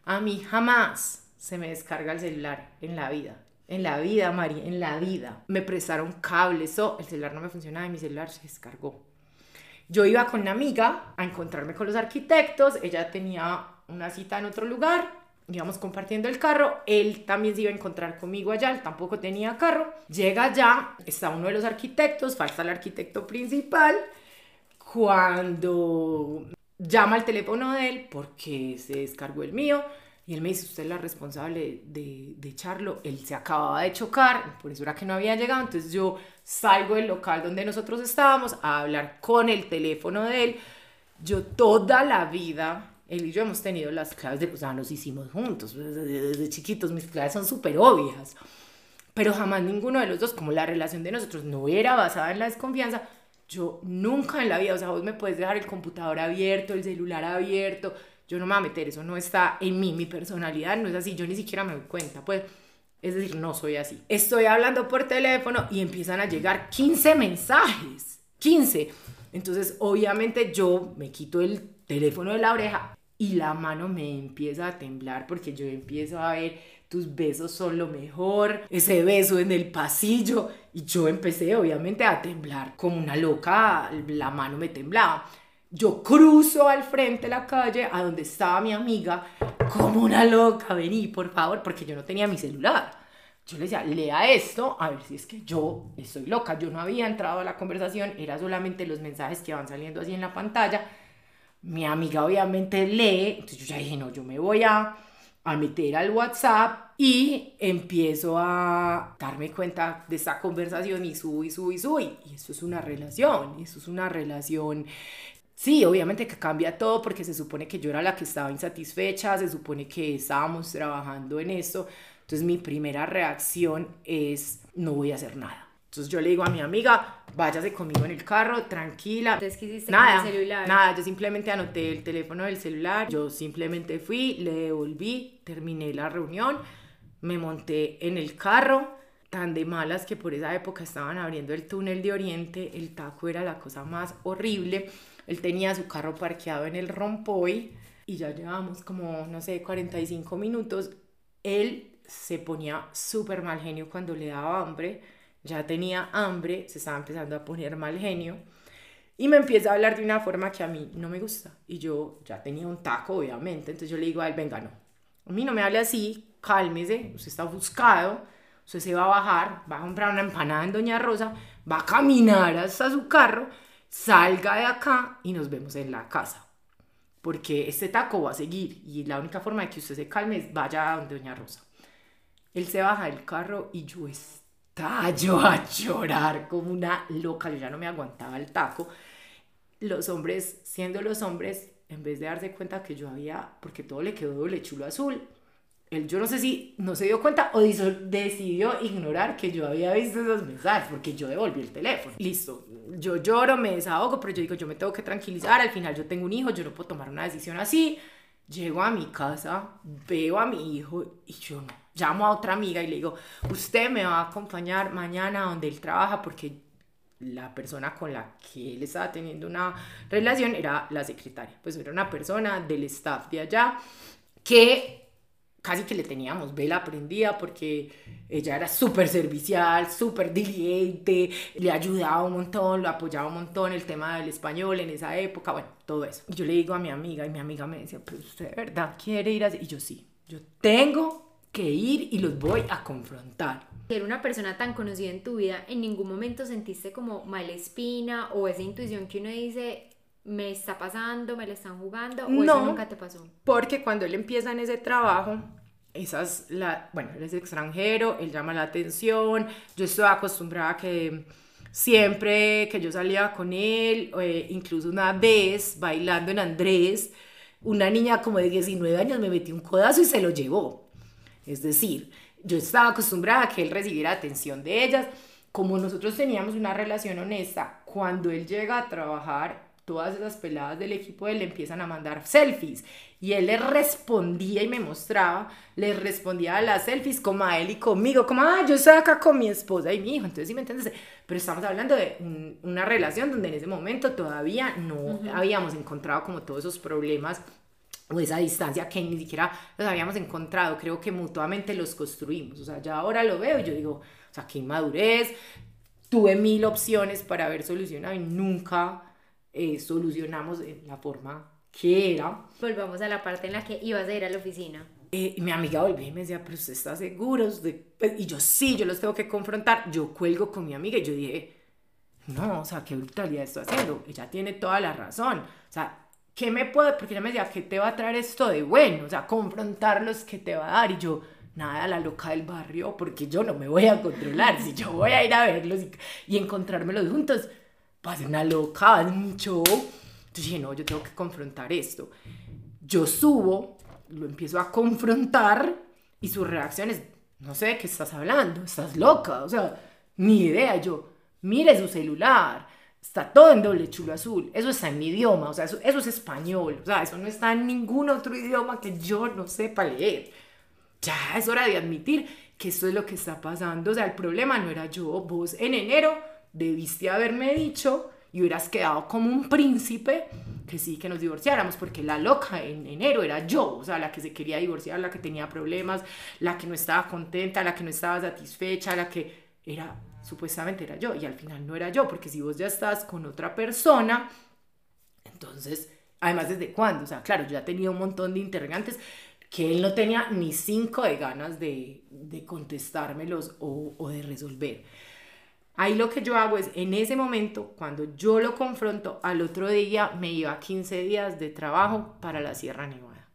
A mí jamás se me descarga el celular en la vida. En la vida, Mari, en la vida. Me prestaron cables, o el celular no me funcionaba y mi celular se descargó. Yo iba con una amiga a encontrarme con los arquitectos, ella tenía una cita en otro lugar, íbamos compartiendo el carro, él también se iba a encontrar conmigo allá, él tampoco tenía carro, llega allá, está uno de los arquitectos, falta el arquitecto principal, cuando llama al teléfono de él porque se descargó el mío, y él me dice, usted es la responsable de, de echarlo. Él se acababa de chocar, por eso era que no había llegado. Entonces yo salgo del local donde nosotros estábamos a hablar con el teléfono de él. Yo toda la vida, él y yo hemos tenido las claves de, o sea, nos hicimos juntos. Desde, desde chiquitos mis claves son súper obvias. Pero jamás ninguno de los dos, como la relación de nosotros no era basada en la desconfianza, yo nunca en la vida, o sea, vos me puedes dejar el computador abierto, el celular abierto, yo no me voy a meter, eso no está en mí, mi personalidad no es así, yo ni siquiera me doy cuenta, pues, es decir, no soy así. Estoy hablando por teléfono y empiezan a llegar 15 mensajes, 15. Entonces, obviamente yo me quito el teléfono de la oreja y la mano me empieza a temblar porque yo empiezo a ver tus besos son lo mejor, ese beso en el pasillo y yo empecé obviamente a temblar como una loca, la mano me temblaba. Yo cruzo al frente de la calle a donde estaba mi amiga, como una loca, vení, por favor, porque yo no tenía mi celular. Yo le decía, lea esto, a ver si es que yo estoy loca. Yo no había entrado a la conversación, era solamente los mensajes que van saliendo así en la pantalla. Mi amiga obviamente lee, entonces yo ya dije, no, yo me voy a, a meter al WhatsApp y empiezo a darme cuenta de esta conversación y subo y subo y subo. Y eso es una relación, eso es una relación Sí, obviamente que cambia todo porque se supone que yo era la que estaba insatisfecha, se supone que estábamos trabajando en esto. Entonces mi primera reacción es no voy a hacer nada. Entonces yo le digo a mi amiga, váyase conmigo en el carro, tranquila. Entonces, ¿qué hiciste nada, con el celular? Nada, yo simplemente anoté el teléfono del celular, yo simplemente fui, le devolví, terminé la reunión, me monté en el carro, tan de malas que por esa época estaban abriendo el túnel de Oriente, el taco era la cosa más horrible él tenía su carro parqueado en el rompoy y ya llevamos como, no sé, 45 minutos. Él se ponía súper mal genio cuando le daba hambre, ya tenía hambre, se estaba empezando a poner mal genio y me empieza a hablar de una forma que a mí no me gusta. Y yo ya tenía un taco, obviamente, entonces yo le digo a él, venga, no, a mí no me hable así, cálmese, usted está buscado, usted se va a bajar, va a comprar una empanada en Doña Rosa, va a caminar hasta su carro salga de acá y nos vemos en la casa. Porque este taco va a seguir y la única forma de que usted se calme es vaya a Doña Rosa. Él se baja del carro y yo estallo a llorar como una loca. Yo ya no me aguantaba el taco. Los hombres, siendo los hombres, en vez de darse cuenta que yo había, porque todo le quedó doble chulo azul, él yo no sé si no se dio cuenta o decidió ignorar que yo había visto esos mensajes porque yo devolví el teléfono. Listo, yo lloro, me desahogo, pero yo digo, yo me tengo que tranquilizar, al final yo tengo un hijo, yo no puedo tomar una decisión así. Llego a mi casa, veo a mi hijo y yo no. Llamo a otra amiga y le digo, usted me va a acompañar mañana donde él trabaja porque la persona con la que él estaba teniendo una relación era la secretaria. Pues era una persona del staff de allá que casi que le teníamos vela prendida porque ella era súper servicial, súper diligente, le ayudaba un montón, lo apoyaba un montón el tema del español en esa época, bueno, todo eso. Y yo le digo a mi amiga y mi amiga me decía, pero usted de verdad quiere ir así. Y yo sí, yo tengo que ir y los voy a confrontar. Ser una persona tan conocida en tu vida, ¿en ningún momento sentiste como mala espina o esa intuición que uno dice, me está pasando, me la están jugando o no, eso nunca te pasó? Porque cuando él empieza en ese trabajo, esas, la, bueno, él es extranjero, él llama la atención, yo estoy acostumbrada a que siempre que yo salía con él, eh, incluso una vez bailando en Andrés, una niña como de 19 años me metió un codazo y se lo llevó. Es decir, yo estaba acostumbrada a que él recibiera atención de ellas. Como nosotros teníamos una relación honesta, cuando él llega a trabajar, todas esas peladas del equipo de él le empiezan a mandar selfies. Y él le respondía y me mostraba, le respondía a las selfies como a él y conmigo, como, ah, yo estoy acá con mi esposa y mi hijo, entonces sí me entiendes, pero estamos hablando de una relación donde en ese momento todavía no habíamos encontrado como todos esos problemas o esa distancia que ni siquiera los habíamos encontrado, creo que mutuamente los construimos, o sea, ya ahora lo veo y yo digo, o sea, qué inmadurez, tuve mil opciones para haber solucionado y nunca eh, solucionamos de la forma que era. Volvamos a la parte en la que ibas a ir a la oficina. Eh, mi amiga volvió y me decía, pero usted está seguro. Pues, y yo sí, yo los tengo que confrontar. Yo cuelgo con mi amiga y yo dije, no, o sea, qué brutalidad estoy haciendo. Ella tiene toda la razón. O sea, ¿qué me puede? Porque ella me decía, ¿qué te va a traer esto de bueno? O sea, confrontarlos, ¿qué te va a dar? Y yo, nada, la loca del barrio, porque yo no me voy a controlar. Si yo voy a ir a verlos y, y encontrármelos juntos, va a ser una loca, va a. Entonces dije, no, yo tengo que confrontar esto. Yo subo, lo empiezo a confrontar y su reacción es, no sé de qué estás hablando, estás loca, o sea, ni idea. Yo, mire su celular, está todo en doble chulo azul, eso está en mi idioma, o sea, eso, es español, o sea, eso no está en ningún otro idioma que yo no sepa leer. Ya es hora de admitir que esto es lo que está pasando, o sea, el problema no era yo, vos en enero debiste haberme dicho y hubieras quedado como un príncipe que sí, que nos divorciáramos, porque la loca en enero era yo, o sea, la que se quería divorciar, la que tenía problemas, la que no estaba contenta, la que no estaba satisfecha, la que era, supuestamente era yo, y al final no era yo, porque si vos ya estás con otra persona, entonces, además, ¿desde cuándo? O sea, claro, yo ya tenía un montón de interrogantes que él no tenía ni cinco de ganas de, de contestármelos o, o de resolver. Ahí lo que yo hago es, en ese momento, cuando yo lo confronto, al otro día me iba 15 días de trabajo para la Sierra Nevada.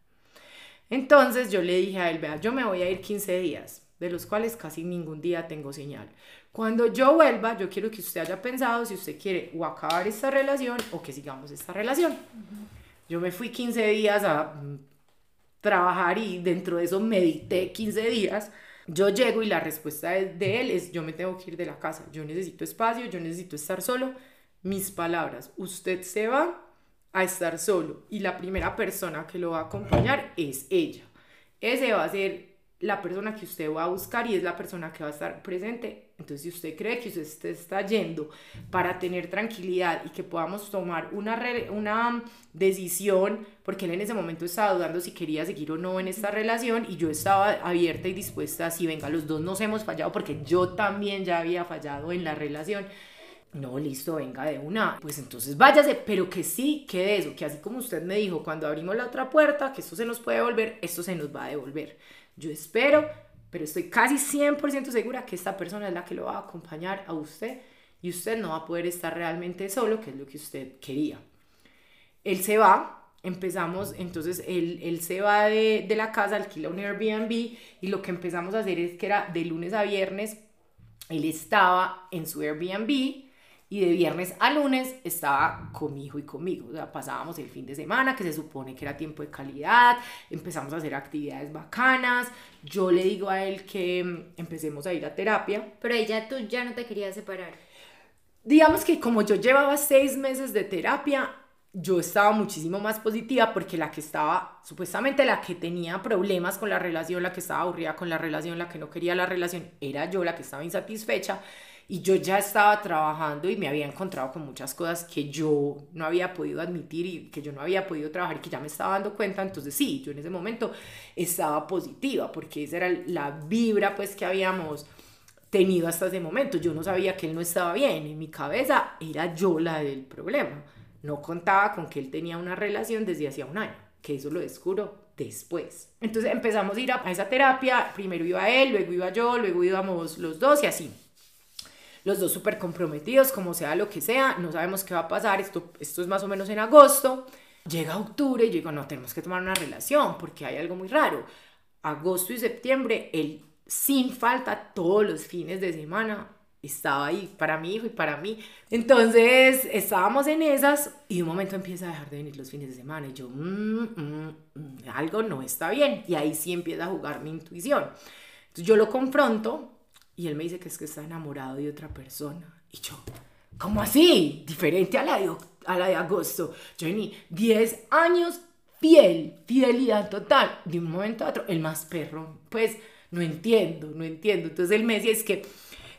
Entonces yo le dije a él, vea, yo me voy a ir 15 días, de los cuales casi ningún día tengo señal. Cuando yo vuelva, yo quiero que usted haya pensado si usted quiere o acabar esta relación o que sigamos esta relación. Yo me fui 15 días a mm, trabajar y dentro de eso medité 15 días yo llego y la respuesta de él es, yo me tengo que ir de la casa, yo necesito espacio, yo necesito estar solo. Mis palabras, usted se va a estar solo y la primera persona que lo va a acompañar es ella. Ese va a ser la persona que usted va a buscar y es la persona que va a estar presente. Entonces, si usted cree que usted está yendo para tener tranquilidad y que podamos tomar una, una decisión, porque él en ese momento estaba dudando si quería seguir o no en esta relación y yo estaba abierta y dispuesta, si venga, los dos nos hemos fallado porque yo también ya había fallado en la relación. No, listo, venga de una. Pues entonces váyase, pero que sí quede eso, que así como usted me dijo cuando abrimos la otra puerta, que esto se nos puede devolver, esto se nos va a devolver. Yo espero, pero estoy casi 100% segura que esta persona es la que lo va a acompañar a usted y usted no va a poder estar realmente solo, que es lo que usted quería. Él se va, empezamos, entonces él, él se va de, de, la casa, alquila un Airbnb y lo que empezamos a hacer es que era de lunes a viernes, él estaba en su Airbnb y de viernes a lunes estaba con mi hijo y conmigo. O sea, pasábamos el fin de semana, que se supone que era tiempo de calidad, empezamos a hacer actividades bacanas. Yo le digo a él que mm, empecemos a ir a terapia. Pero ella, tú ya no te querías separar. Digamos que como yo llevaba seis meses de terapia, yo estaba muchísimo más positiva porque la que estaba, supuestamente la que tenía problemas con la relación, la que estaba aburrida con la relación, la que no quería la relación, era yo la que estaba insatisfecha y yo ya estaba trabajando y me había encontrado con muchas cosas que yo no había podido admitir y que yo no había podido trabajar y que ya me estaba dando cuenta. Entonces sí, yo en ese momento estaba positiva porque esa era la vibra pues que habíamos tenido hasta ese momento. Yo no sabía que él no estaba bien. En mi cabeza era yo la del problema. No contaba con que él tenía una relación desde hacía un año, que eso lo descubro después. Entonces empezamos a ir a, esa terapia. Primero iba él, luego iba yo, luego íbamos los dos y así los dos súper comprometidos, como sea lo que sea, no sabemos qué va a pasar, esto, esto es más o menos en agosto, llega octubre y yo digo, no, tenemos que tomar una relación porque hay algo muy raro. agosto y septiembre, él sin falta todos los fines de semana estaba ahí para mi hijo y para mí. Entonces estábamos en esas y un momento empieza a dejar de venir los fines de semana y yo, mm, mm, mm, algo no está bien. Y ahí sí empieza a jugar mi intuición. Entonces yo lo confronto y él me dice que es que está enamorado de otra persona. Y yo, ¿cómo así? Diferente a la de, a la de agosto. Yo vení 10 años fiel, fidelidad total. De un momento a otro, el más perro. Pues no entiendo, no entiendo. Entonces él me decía, es que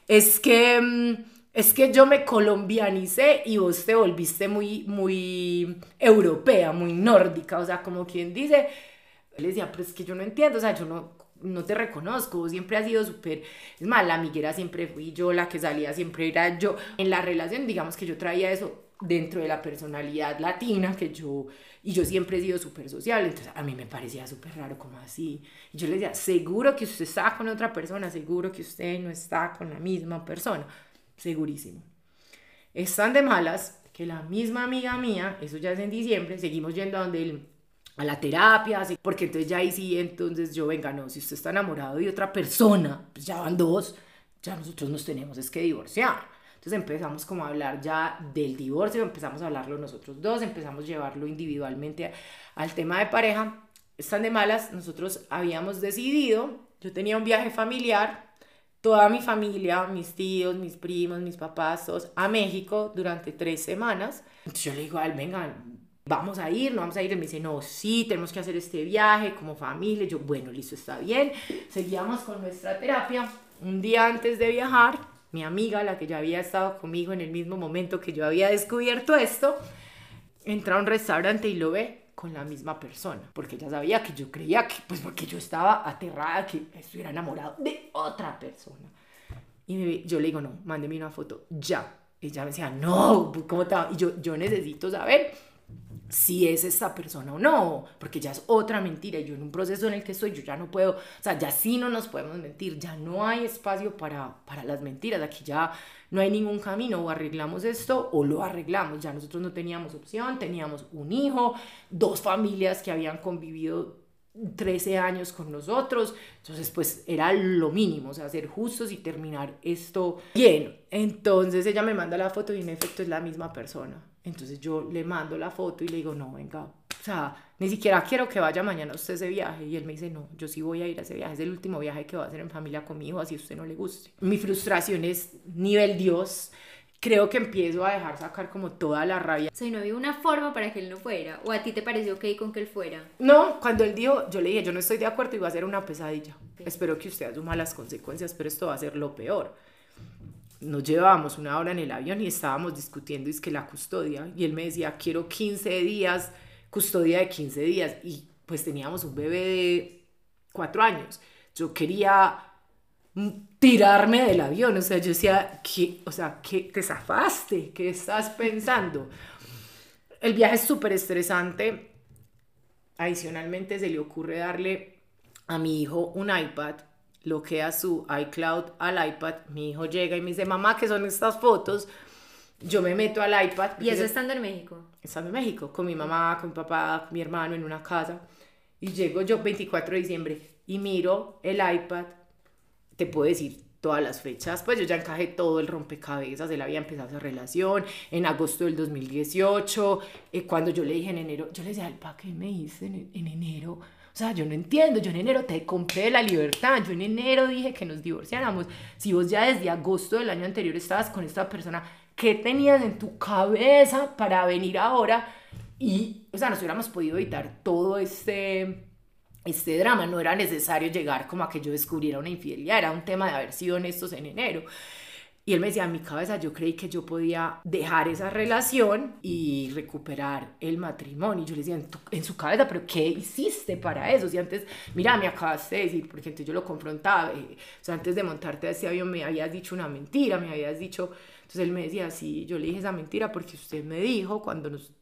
es que, mm, es que yo me colombianicé y vos te volviste muy, muy europea, muy nórdica, o sea, como quien dice, le decía, pero es que yo no entiendo, o sea, yo no, no te reconozco, siempre has sido súper, es más, la amiguera siempre fui yo, la que salía siempre era yo. En la relación, digamos que yo traía eso dentro de la personalidad latina que yo, y yo siempre he sido súper social, entonces a mí me parecía súper raro como así. Y yo le decía, seguro que usted está con otra persona, seguro que usted no está con la misma persona, segurísimo. Están de malas que la misma amiga mía, eso ya es en diciembre, seguimos yendo a donde él a la terapia, porque entonces ya ahí sí, entonces yo, venga, no, si usted está enamorado de otra persona, pues ya van dos, ya nosotros nos tenemos es que divorciar. Entonces empezamos como a hablar ya del divorcio, empezamos a hablarlo nosotros dos, empezamos a llevarlo individualmente al tema de pareja. Están de malas, nosotros habíamos decidido, yo tenía un viaje familiar, toda mi familia, mis tíos, mis primos, mis papás, todos a México durante tres semanas. Entonces yo le digo a él, venga, vamos a ir, no vamos a ir. Él me dice, no, sí, tenemos que hacer este viaje como familia. Yo, bueno, listo, está bien. Seguíamos con nuestra terapia. Un día antes de viajar, mi amiga, la que ya había estado conmigo en el mismo momento que yo había descubierto esto, entra a un restaurante y lo ve con la misma persona, porque ella sabía que yo creía que, pues porque yo estaba aterrada que estuviera enamorado de otra persona. Y yo le digo, no, mándeme una foto ya. Y ella me decía, no, ¿cómo te Y yo, yo necesito saber si es esa persona o no, porque ya es otra mentira. Yo en un proceso en el que estoy, yo ya no puedo, o sea, ya sí no nos podemos mentir, ya no hay espacio para, para las mentiras, aquí ya no hay ningún camino, o arreglamos esto o lo arreglamos. Ya nosotros no teníamos opción, teníamos un hijo, dos familias que habían convivido 13 años con nosotros, entonces pues era lo mínimo, o sea, ser justos y terminar esto bien. Entonces ella me manda la foto y en efecto es la misma persona. Entonces yo le mando la foto y le digo, no, venga, o sea, ni siquiera quiero que vaya mañana usted a ese viaje. Y él me dice, no, yo sí voy a ir a ese viaje, es el último viaje que va a hacer en familia conmigo, así a usted no le guste. Mi frustración es nivel Dios. Creo que empiezo a dejar sacar como toda la rabia. O sea, no había una forma para que él no fuera. ¿O a ti te pareció ok con que él fuera? No, cuando él dijo, yo le dije, yo no estoy de acuerdo y va a ser una pesadilla. Espero que usted asuma las consecuencias, pero esto va a ser lo peor nos llevábamos una hora en el avión y estábamos discutiendo es que la custodia y él me decía quiero 15 días custodia de 15 días y pues teníamos un bebé de 4 años yo quería tirarme del avión o sea yo decía ¿qué, o sea ¿qué te zafaste? ¿qué estás pensando? el viaje es súper estresante adicionalmente se le ocurre darle a mi hijo un iPad lo que a su iCloud al iPad, mi hijo llega y me dice, mamá, ¿qué son estas fotos? Yo me meto al iPad. ¿Y eso estando en México? Estando en México, con mi mamá, con mi papá, con mi hermano en una casa. Y llego yo 24 de diciembre y miro el iPad, te puedo decir todas las fechas, pues yo ya encajé todo el rompecabezas, él había empezado esa relación en agosto del 2018, eh, cuando yo le dije en enero, yo le decía, ¿para qué me hice en, en enero? O sea, yo no entiendo, yo en enero te compré la libertad, yo en enero dije que nos divorciáramos. Si vos ya desde agosto del año anterior estabas con esta persona, ¿qué tenías en tu cabeza para venir ahora? Y, o sea, nos hubiéramos podido evitar todo este, este drama, no era necesario llegar como a que yo descubriera una infidelidad, era un tema de haber sido honestos en enero. Y él me decía, en mi cabeza yo creí que yo podía dejar esa relación y recuperar el matrimonio. Y yo le decía, en, su cabeza, pero ¿qué hiciste para eso? Si antes, mira, me acabas de decir, porque entonces yo lo confrontaba, eh, o sea, antes de montarte a ese avión me habías dicho una mentira, me habías dicho, entonces él me decía, sí, yo le dije esa mentira porque usted me dijo cuando nos,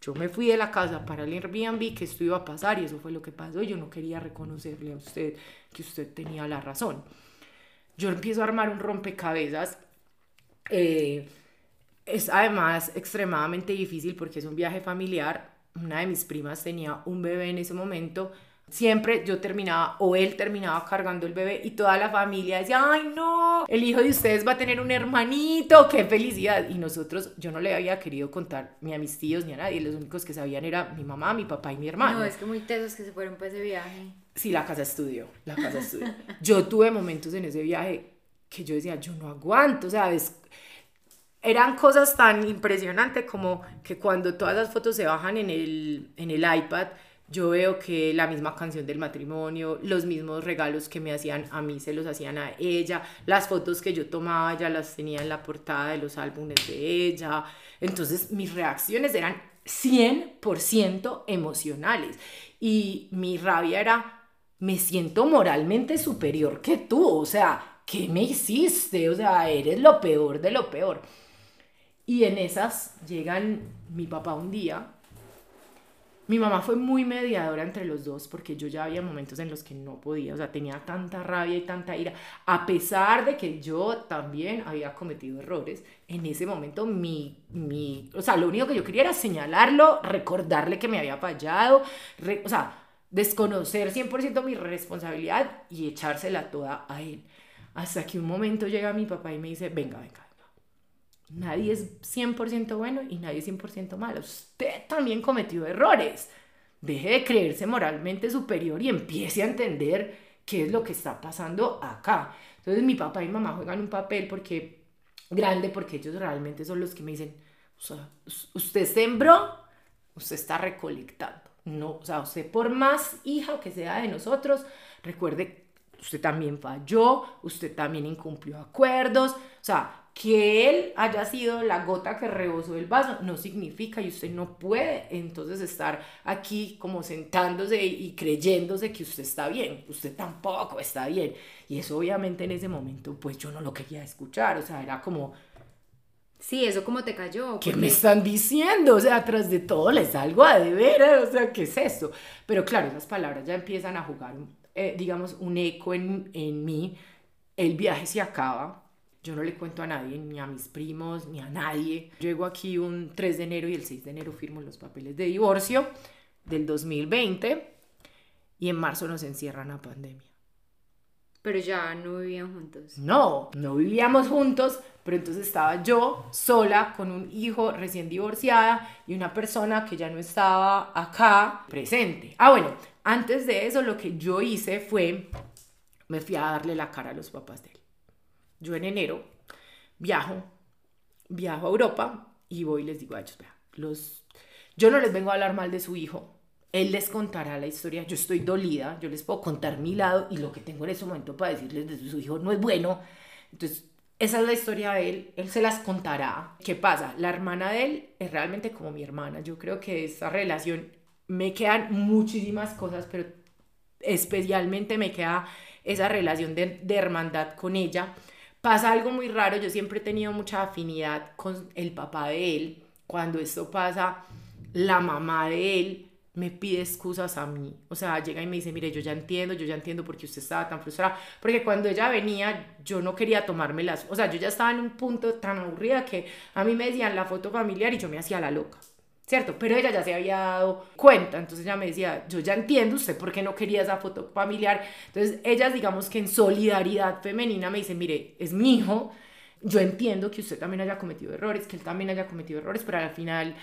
yo me fui de la casa para el Airbnb que esto iba a pasar y eso fue lo que pasó yo no quería reconocerle a usted que usted tenía la razón yo empiezo a armar un rompecabezas. Eh, es además extremadamente difícil porque es un viaje familiar. Una de mis primas tenía un bebé en ese momento. Siempre yo terminaba o él terminaba cargando el bebé y toda la familia decía, ay no, el hijo de ustedes va a tener un hermanito, qué felicidad. Y nosotros, yo no le había querido contar ni a mis tíos ni a nadie, los únicos que sabían era mi mamá, mi papá y mi hermano. No, es que muy tesos que se fueron para ese viaje. Sí, la casa estudió, la casa estudió. Yo tuve momentos en ese viaje que yo decía, yo no aguanto, o sea, eran cosas tan impresionantes como que cuando todas las fotos se bajan en el, en el iPad, yo veo que la misma canción del matrimonio, los mismos regalos que me hacían a mí se los hacían a ella, las fotos que yo tomaba ya las tenía en la portada de los álbumes de ella. Entonces mis reacciones eran 100% emocionales y mi rabia era, me siento moralmente superior que tú, o sea, ¿qué me hiciste? O sea, eres lo peor de lo peor. Y en esas llegan mi papá un día mi mamá fue muy mediadora entre los dos porque yo ya había momentos en los que no podía, o sea, tenía tanta rabia y tanta ira, a pesar de que yo también había cometido errores. En ese momento mi, mi o sea, lo único que yo quería era señalarlo, recordarle que me había fallado, o sea, desconocer 100% mi responsabilidad y echársela toda a él. Hasta que un momento llega mi papá y me dice, venga, venga, Nadie es 100% bueno y nadie es 100% malo. Usted también cometió errores. Deje de creerse moralmente superior y empiece a entender qué es lo que está pasando acá. Entonces mi papá y mamá juegan un papel porque grande porque ellos realmente son los que me dicen, usted sembró, usted está recolectando. No, o sea, usted por más hija que sea de nosotros, recuerde, usted también falló, usted también incumplió acuerdos, o sea, que él haya sido la gota que rebosó el vaso no significa y usted no puede entonces estar aquí como sentándose y creyéndose que usted está bien, usted tampoco está bien. Y eso obviamente en ese momento pues yo no lo quería escuchar, o sea, era como... Sí, eso como te cayó. ¿Qué me están diciendo? O sea, tras de todo les salgo a deber, o sea, ¿qué es esto? Pero claro, esas palabras ya empiezan a jugar, eh, digamos, un eco en, en mí. El viaje se acaba, yo no le cuento a nadie, ni a mis primos, ni a nadie. Llego aquí un 3 de enero y el 6 de enero firmo los papeles de divorcio del 2020 y en marzo nos encierran a pandemia. Pero ya no vivían juntos. No, no vivíamos juntos, pero entonces estaba yo sola con un hijo recién divorciada y una persona que ya no estaba acá presente. Ah, bueno, antes de eso lo que yo hice fue, me fui a darle la cara a los papás de él yo en enero viajo, viajo a Europa y voy y les digo a ellos, vea, los, yo no les vengo a hablar mal de su hijo, él les contará la historia, yo estoy dolida, yo les puedo contar mi lado y lo que tengo en ese momento para decirles de su hijo no es bueno, entonces esa es la historia de él, él se las contará. ¿Qué pasa? La hermana de él es realmente como mi hermana, yo creo que esa relación me quedan muchísimas cosas, pero especialmente me queda esa relación de, de hermandad con ella. Pasa algo muy raro, yo siempre he tenido mucha afinidad con el papá de él. Cuando esto pasa, la mamá de él me pide excusas a mí. O sea, llega y me dice, mire, yo ya entiendo, yo ya entiendo por qué usted estaba tan frustrada. Porque cuando ella venía, yo no quería tomarme las... O sea, yo ya estaba en un punto tan aburrida que a mí me decían la foto familiar y yo me hacía la loca. ¿cierto? Pero ella ya se había dado cuenta, entonces ella me decía, yo ya entiendo usted por qué no quería esa foto familiar. Entonces ellas, digamos que en solidaridad femenina me dicen, mire, es mi hijo, yo entiendo que usted también haya cometido errores, que él también haya cometido errores, pero al final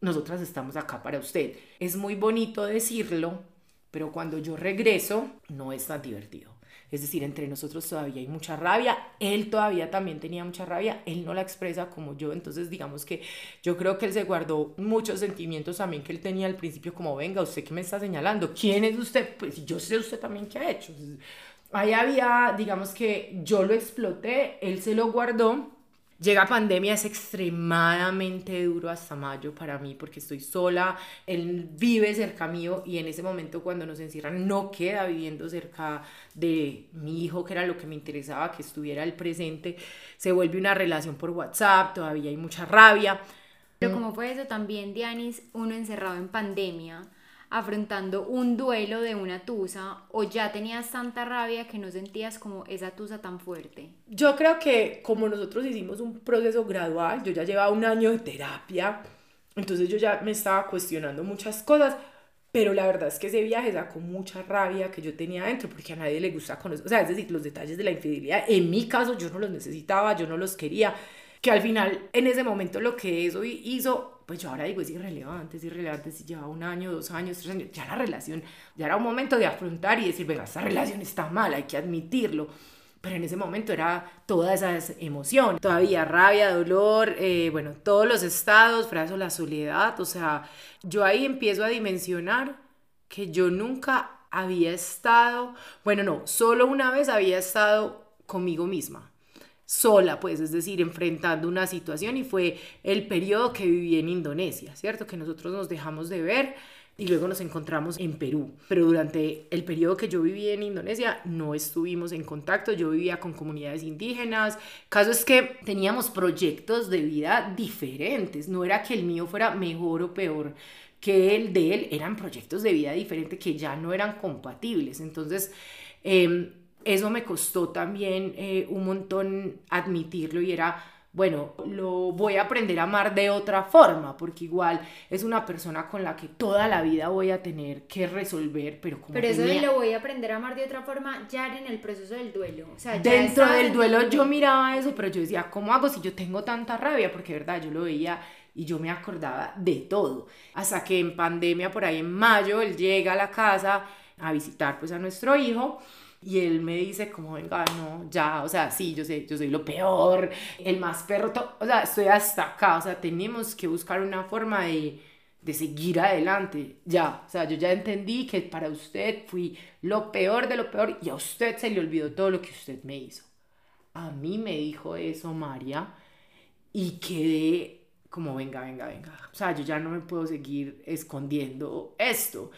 nosotras estamos acá para usted. Es muy bonito decirlo, pero cuando yo regreso no es tan divertido. Es decir, entre nosotros todavía hay mucha rabia, él todavía también tenía mucha rabia, él no la expresa como yo, entonces digamos que yo creo que él se guardó muchos sentimientos también que él tenía al principio como, venga, usted que me está señalando, ¿quién es usted? Pues yo sé usted también qué ha hecho. Ahí había, digamos que yo lo exploté, él se lo guardó Llega pandemia, es extremadamente duro hasta mayo para mí porque estoy sola, él vive cerca mío y en ese momento cuando nos encierran no queda viviendo cerca de mi hijo, que era lo que me interesaba, que estuviera el presente, se vuelve una relación por WhatsApp, todavía hay mucha rabia. Pero como fue eso también, Dianis, uno encerrado en pandemia, afrontando un duelo de una tusa o ya tenías tanta rabia que no sentías como esa tusa tan fuerte? Yo creo que como nosotros hicimos un proceso gradual, yo ya llevaba un año de terapia, entonces yo ya me estaba cuestionando muchas cosas, pero la verdad es que ese viaje sacó mucha rabia que yo tenía adentro porque a nadie le gusta conocer, o sea, es decir, los detalles de la infidelidad, en mi caso yo no los necesitaba, yo no los quería, que al final en ese momento lo que eso hizo, pues yo ahora digo es irrelevante, es irrelevante si lleva un año, dos años, tres años, ya la relación, ya era un momento de afrontar y decir, venga, esta relación está mal, hay que admitirlo pero en ese momento era toda esa emoción, todavía rabia, dolor, eh, bueno, todos los estados, fraso, la soledad, o sea, yo ahí empiezo a dimensionar que yo nunca había estado, bueno, no, solo una vez había estado conmigo misma, sola, pues, es decir, enfrentando una situación y fue el periodo que viví en Indonesia, ¿cierto? Que nosotros nos dejamos de ver y luego nos encontramos en Perú. Pero durante el periodo que yo viví en Indonesia no estuvimos en contacto, yo vivía con comunidades indígenas. Caso es que teníamos proyectos de vida diferentes, no era que el mío fuera mejor o peor que el de él, eran proyectos de vida diferentes que ya no eran compatibles. Entonces, em, eso me costó también eh, un montón admitirlo y era bueno, lo voy a aprender a amar de otra forma, porque igual es una persona con la que toda la vida voy a tener que resolver, pero como Pero eso de lo voy a aprender a amar de otra forma ya era en el proceso del duelo. O sea, Dentro del duelo yo miraba eso, pero yo decía, ¿cómo hago si yo tengo tanta rabia? Porque verdad, yo lo veía y yo me acordaba de todo. Hasta que en pandemia, por ahí en mayo, él llega a la casa a visitar pues a nuestro hijo y él me dice como, venga, no, ya, o sea, sí, yo sé, yo soy lo peor, el más perro, o sea, estoy hasta acá, o sea, tenemos que buscar una forma de, de seguir adelante, ya, o sea, yo ya entendí que para usted fui lo peor de lo peor y a usted se le olvidó todo lo que usted me hizo. A mí me dijo eso María y quedé como, venga, venga, venga, o sea, yo ya no me puedo seguir escondiendo esto.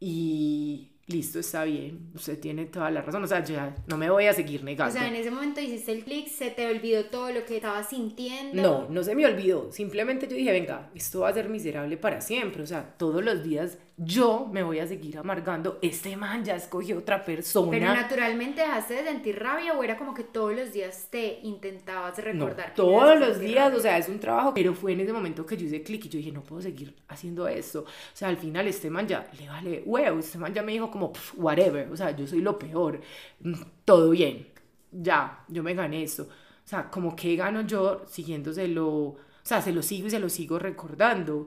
Y listo, está bien, usted tiene toda la razón, o sea, ya no me voy a seguir negando. O sea, en ese momento hiciste el clic, se te olvidó todo lo que estabas sintiendo. No, no se me olvidó, simplemente yo dije, venga, esto va a ser miserable para siempre, o sea, todos los días yo me voy a seguir amargando, este man ya escogió otra persona. Pero naturalmente dejaste de sentir rabia o era como que todos los días te intentabas recordar. No, todos los días, o sea, es un trabajo, pero fue en ese momento que yo hice clic y yo dije, no puedo seguir haciendo esto. O sea, al final este man ya le vale huevo, este man ya me dijo como, whatever, o sea, yo soy lo peor, mm, todo bien, ya, yo me gané esto. O sea, como que gano yo siguiéndoselo, o sea, se lo sigo y se lo sigo recordando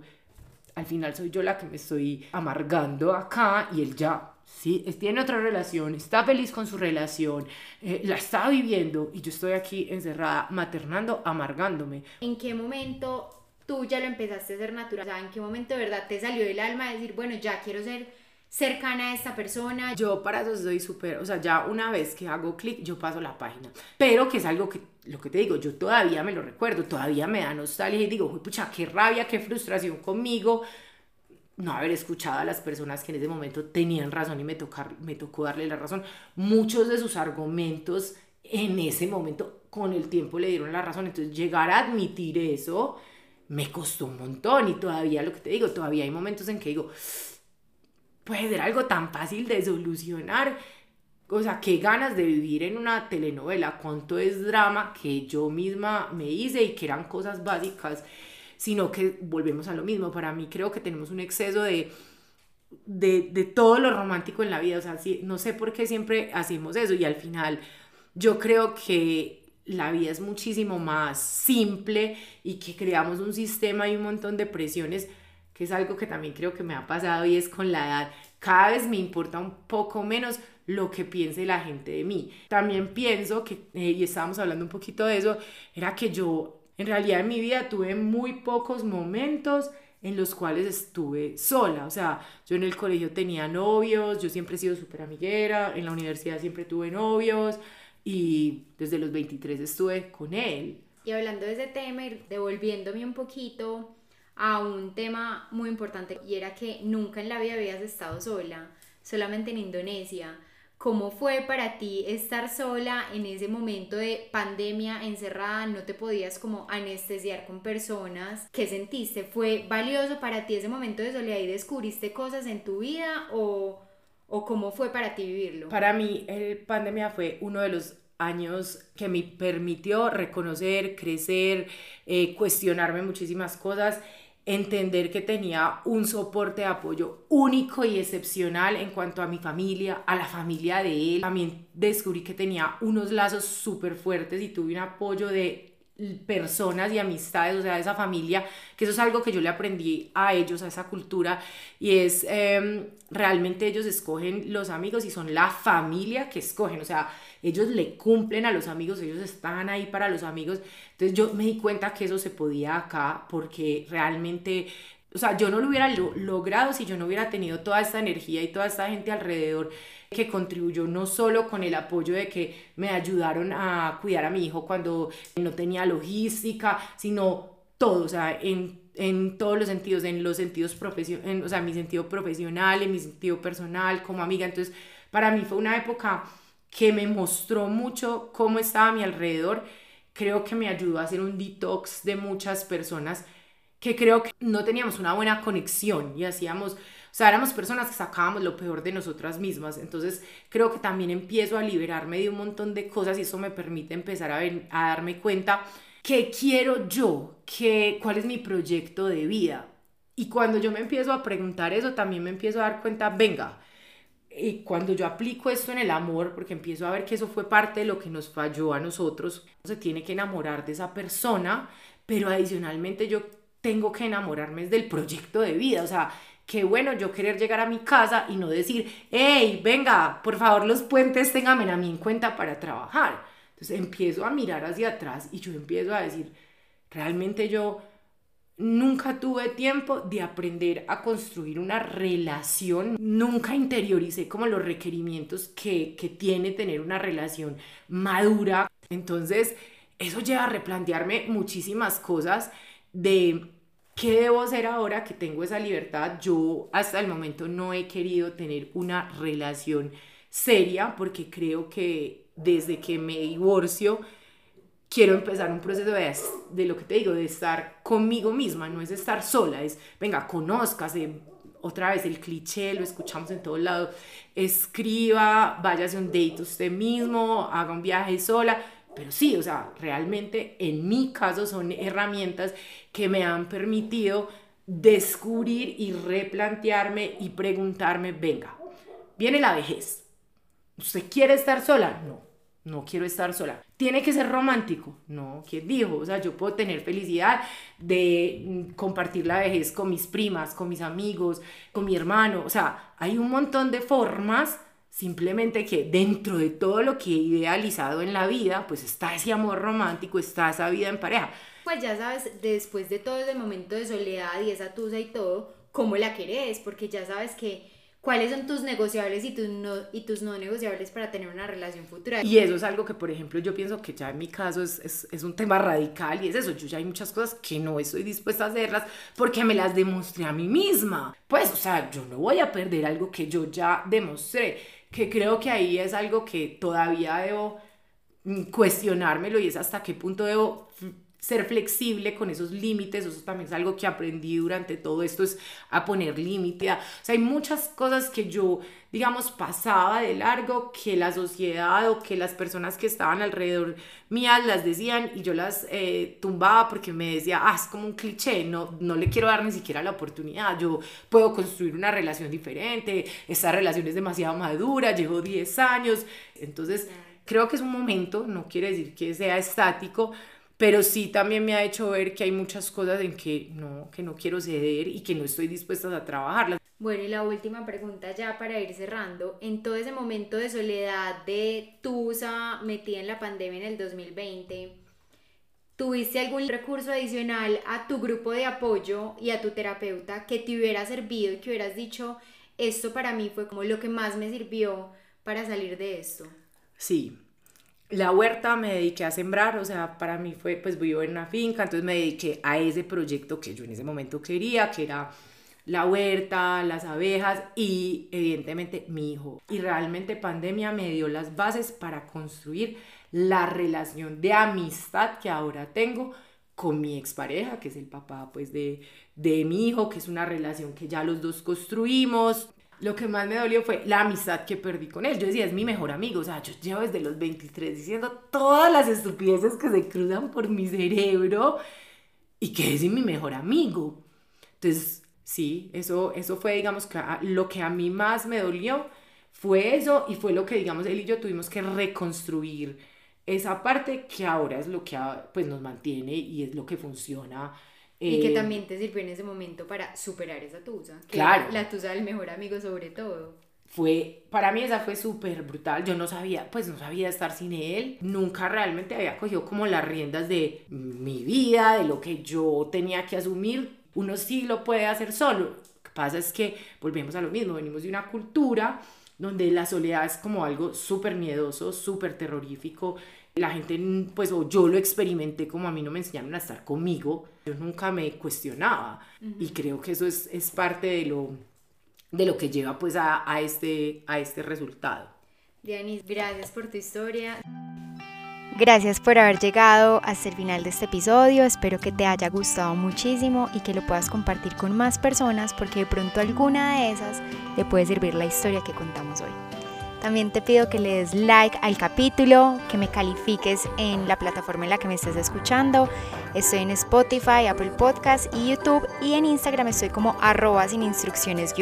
al final soy yo la que me estoy amargando acá y él ya, sí, tiene otra relación, está feliz con su relación, eh, la está viviendo y yo estoy aquí encerrada, maternando, amargándome. ¿En qué momento tú ya lo empezaste a hacer natural? O ¿en qué momento de verdad te salió del alma decir, bueno, ya quiero ser cercana a esta persona. Yo para eso soy súper, o sea, ya una vez que hago clic, yo paso la página. Pero que es algo que, lo que te digo, yo todavía me lo recuerdo, todavía me da nostalgia y digo, pucha, qué rabia, qué frustración conmigo no haber escuchado a las personas que en ese momento tenían razón y me, tocar, me tocó darle la razón. Muchos de sus argumentos en ese momento con el tiempo le dieron la razón. Entonces llegar a admitir eso me costó un montón y todavía lo que te digo, todavía hay momentos en que digo, puede ser algo tan fácil de solucionar. O sea, qué ganas de vivir en una telenovela, cuánto es drama que yo misma me hice y que eran cosas básicas, sino que volvemos a lo mismo. Para mí creo que tenemos un exceso de, de, de todo lo romántico en la vida. O sea, no sé por qué siempre hacemos eso y al final yo creo que la vida es muchísimo más simple y que creamos un sistema y un montón de presiones que es algo que también creo que me ha pasado y es con la edad. Cada vez me importa un poco menos lo que piense la gente de mí. También pienso que, eh, y estábamos hablando un poquito de eso, era que yo en realidad en mi vida tuve muy pocos momentos en los cuales estuve sola. O sea, yo en el colegio tenía novios, yo siempre he sido súper amiguera, en la universidad siempre tuve novios y desde los 23 estuve con él. Y hablando de ese tema devolviéndome un poquito a un tema muy importante y era que nunca en la vida habías estado sola, solamente en Indonesia. ¿Cómo fue para ti estar sola en ese momento de pandemia encerrada? No te podías como anestesiar con personas. ¿Qué sentiste? ¿Fue valioso para ti ese momento de soledad y descubriste cosas en tu vida o, o cómo fue para ti vivirlo? Para mí, el pandemia fue uno de los años que me permitió reconocer, crecer, eh, cuestionarme muchísimas cosas entender que tenía un soporte de apoyo único y excepcional en cuanto a mi familia, a la familia de él. También descubrí que tenía unos lazos súper fuertes y tuve un apoyo de personas y amistades, o sea, esa familia, que eso es algo que yo le aprendí a ellos, a esa cultura, y es em, realmente ellos escogen los amigos y son la familia que escogen, o sea, ellos le cumplen a los amigos, ellos están ahí para los amigos, entonces yo me di cuenta que eso se podía acá porque realmente o sea, yo no lo hubiera logrado si yo no hubiera tenido toda esta energía y toda esta gente alrededor que contribuyó no solo con el apoyo de que me ayudaron a cuidar a mi hijo cuando no tenía logística, sino todo, o sea, en, en todos los sentidos, en los sentidos profesionales, o sea, mi sentido profesional, en mi sentido personal, como amiga. Entonces, para mí fue una época que me mostró mucho cómo estaba a mi alrededor. Creo que me ayudó a hacer un detox de muchas personas que creo que no teníamos una buena conexión y hacíamos o sea, éramos personas que sacábamos lo peor de nosotras mismas. Entonces, creo que también empiezo a liberarme de un montón de cosas y eso me permite empezar a, ver, a darme cuenta qué quiero yo, qué, cuál es mi proyecto de vida. Y cuando yo me empiezo a preguntar eso, también me empiezo a dar cuenta, venga, y cuando yo aplico esto en el amor, porque empiezo a ver que eso fue parte de lo que nos falló a nosotros, se tiene que enamorar de esa persona, pero adicionalmente yo tengo que enamorarme del proyecto de vida, o sea, qué bueno yo querer llegar a mi casa y no decir, hey, venga, por favor los puentes ténganme a mí en cuenta para trabajar. Entonces empiezo a mirar hacia atrás y yo empiezo a decir, realmente yo nunca tuve tiempo de aprender a construir una relación, nunca interioricé como los requerimientos que, que tiene tener una relación madura. Entonces eso lleva a replantearme muchísimas cosas de ¿Qué debo hacer ahora que tengo esa libertad? Yo hasta el momento no he querido tener una relación seria porque creo que desde que me divorcio quiero empezar un proceso de, de lo que te digo, de estar conmigo misma, no es estar sola, es, venga, conózcase, otra vez el cliché, lo escuchamos en todos lados, escriba, váyase un date usted mismo, haga un viaje sola, pero sí, o sea, realmente en mi caso son herramientas que me han permitido descubrir y replantearme y preguntarme, venga, viene la vejez. ¿Usted quiere estar sola? No, no quiero estar sola. ¿Tiene que ser romántico? No, ¿quién dijo? O sea, yo puedo tener felicidad de mm, compartir la vejez con mis primas, con mis amigos, con mi hermano. O sea, hay un montón de formas Simplemente que dentro de todo lo que he idealizado en la vida, pues está ese amor romántico, está esa vida en pareja. Pues ya sabes, después de todo ese momento de soledad y esa tusa y todo, cómo la querés, porque ya sabes que cuáles son tus negociables y tus no, y tus no negociables para tener una relación futura. Y eso es algo que, por ejemplo, yo pienso que ya en mi caso es, es, es, un tema radical y es eso, yo ya hay muchas cosas que no estoy dispuesta a hacerlas porque me las demostré a mí misma. Pues, o sea, yo no voy a perder algo que yo ya demostré que creo que ahí es algo que todavía debo mm, cuestionármelo y es hasta qué punto debo ser flexible con esos límites, eso también es algo que aprendí durante todo esto, es a poner límite. O sea, hay muchas cosas que yo, digamos, pasaba de largo, que la sociedad o que las personas que estaban alrededor mías las decían y yo las eh, tumbaba porque me decía, ah, es como un cliché, no, no le quiero dar ni siquiera la oportunidad, yo puedo construir una relación diferente, esta relación es demasiado madura, llevo 10 años, entonces creo que es un momento, no quiere decir que sea estático, pero sí también me ha hecho ver que hay muchas cosas en que no, que no quiero ceder y que no estoy dispuesta a trabajarlas. Bueno, y la última pregunta ya para ir cerrando. En todo ese momento de soledad de Tusa metida en la pandemia en el 2020, ¿tuviste algún recurso adicional a tu grupo de apoyo y a tu terapeuta que te hubiera servido y que hubieras dicho, esto para mí fue como lo que más me sirvió para salir de esto? Sí, la huerta me dediqué a sembrar, o sea, para mí fue, pues vivo en una finca, entonces me dediqué a ese proyecto que yo en ese momento quería, que era la huerta, las abejas y evidentemente mi hijo. Y realmente pandemia me dio las bases para construir la relación de amistad que ahora tengo con mi expareja, que es el papá pues de, de mi hijo, que es una relación que ya los dos construimos, lo que más me dolió fue la amistad que perdí con él. Yo decía, es mi mejor amigo. O sea, yo llevo desde los 23 diciendo todas las estupideces que se cruzan por mi cerebro y que es mi mejor amigo. Entonces, sí, eso, eso fue, digamos, que lo que a mí más me dolió fue eso y fue lo que, digamos, él y yo tuvimos que reconstruir esa parte que ahora es lo que pues, nos mantiene y es lo que funciona. Y que eh, también te sirvió en ese momento para superar esa tusa. claro. La tusa del mejor amigo sobre todo. Fue, para mí esa fue súper brutal. Yo no sabía, pues no sabía estar sin él. Nunca realmente había cogido como las riendas de mi vida, de lo que yo tenía que asumir. Uno sí lo puede hacer solo. Lo que pasa es que volvemos a lo mismo. Venimos de una cultura donde la soledad es como algo súper miedoso, súper terrorífico. La gente, pues, o yo lo experimenté como a mí no me enseñaron a estar conmigo, yo nunca me cuestionaba. Y creo que eso es, es parte de lo, de lo que lleva, pues, a, a, este, a este resultado. Dianis, gracias por tu historia. Gracias por haber llegado hasta el final de este episodio, espero que te haya gustado muchísimo y que lo puedas compartir con más personas porque de pronto alguna de esas le puede servir la historia que contamos hoy. También te pido que le des like al capítulo, que me califiques en la plataforma en la que me estés escuchando. Estoy en Spotify, Apple Podcast y YouTube y en Instagram estoy como arroba sin instrucciones.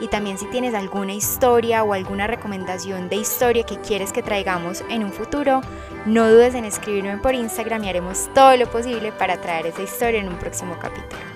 Y también si tienes alguna historia o alguna recomendación de historia que quieres que traigamos en un futuro, no dudes en escribirme por Instagram y haremos todo lo posible para traer esa historia en un próximo capítulo.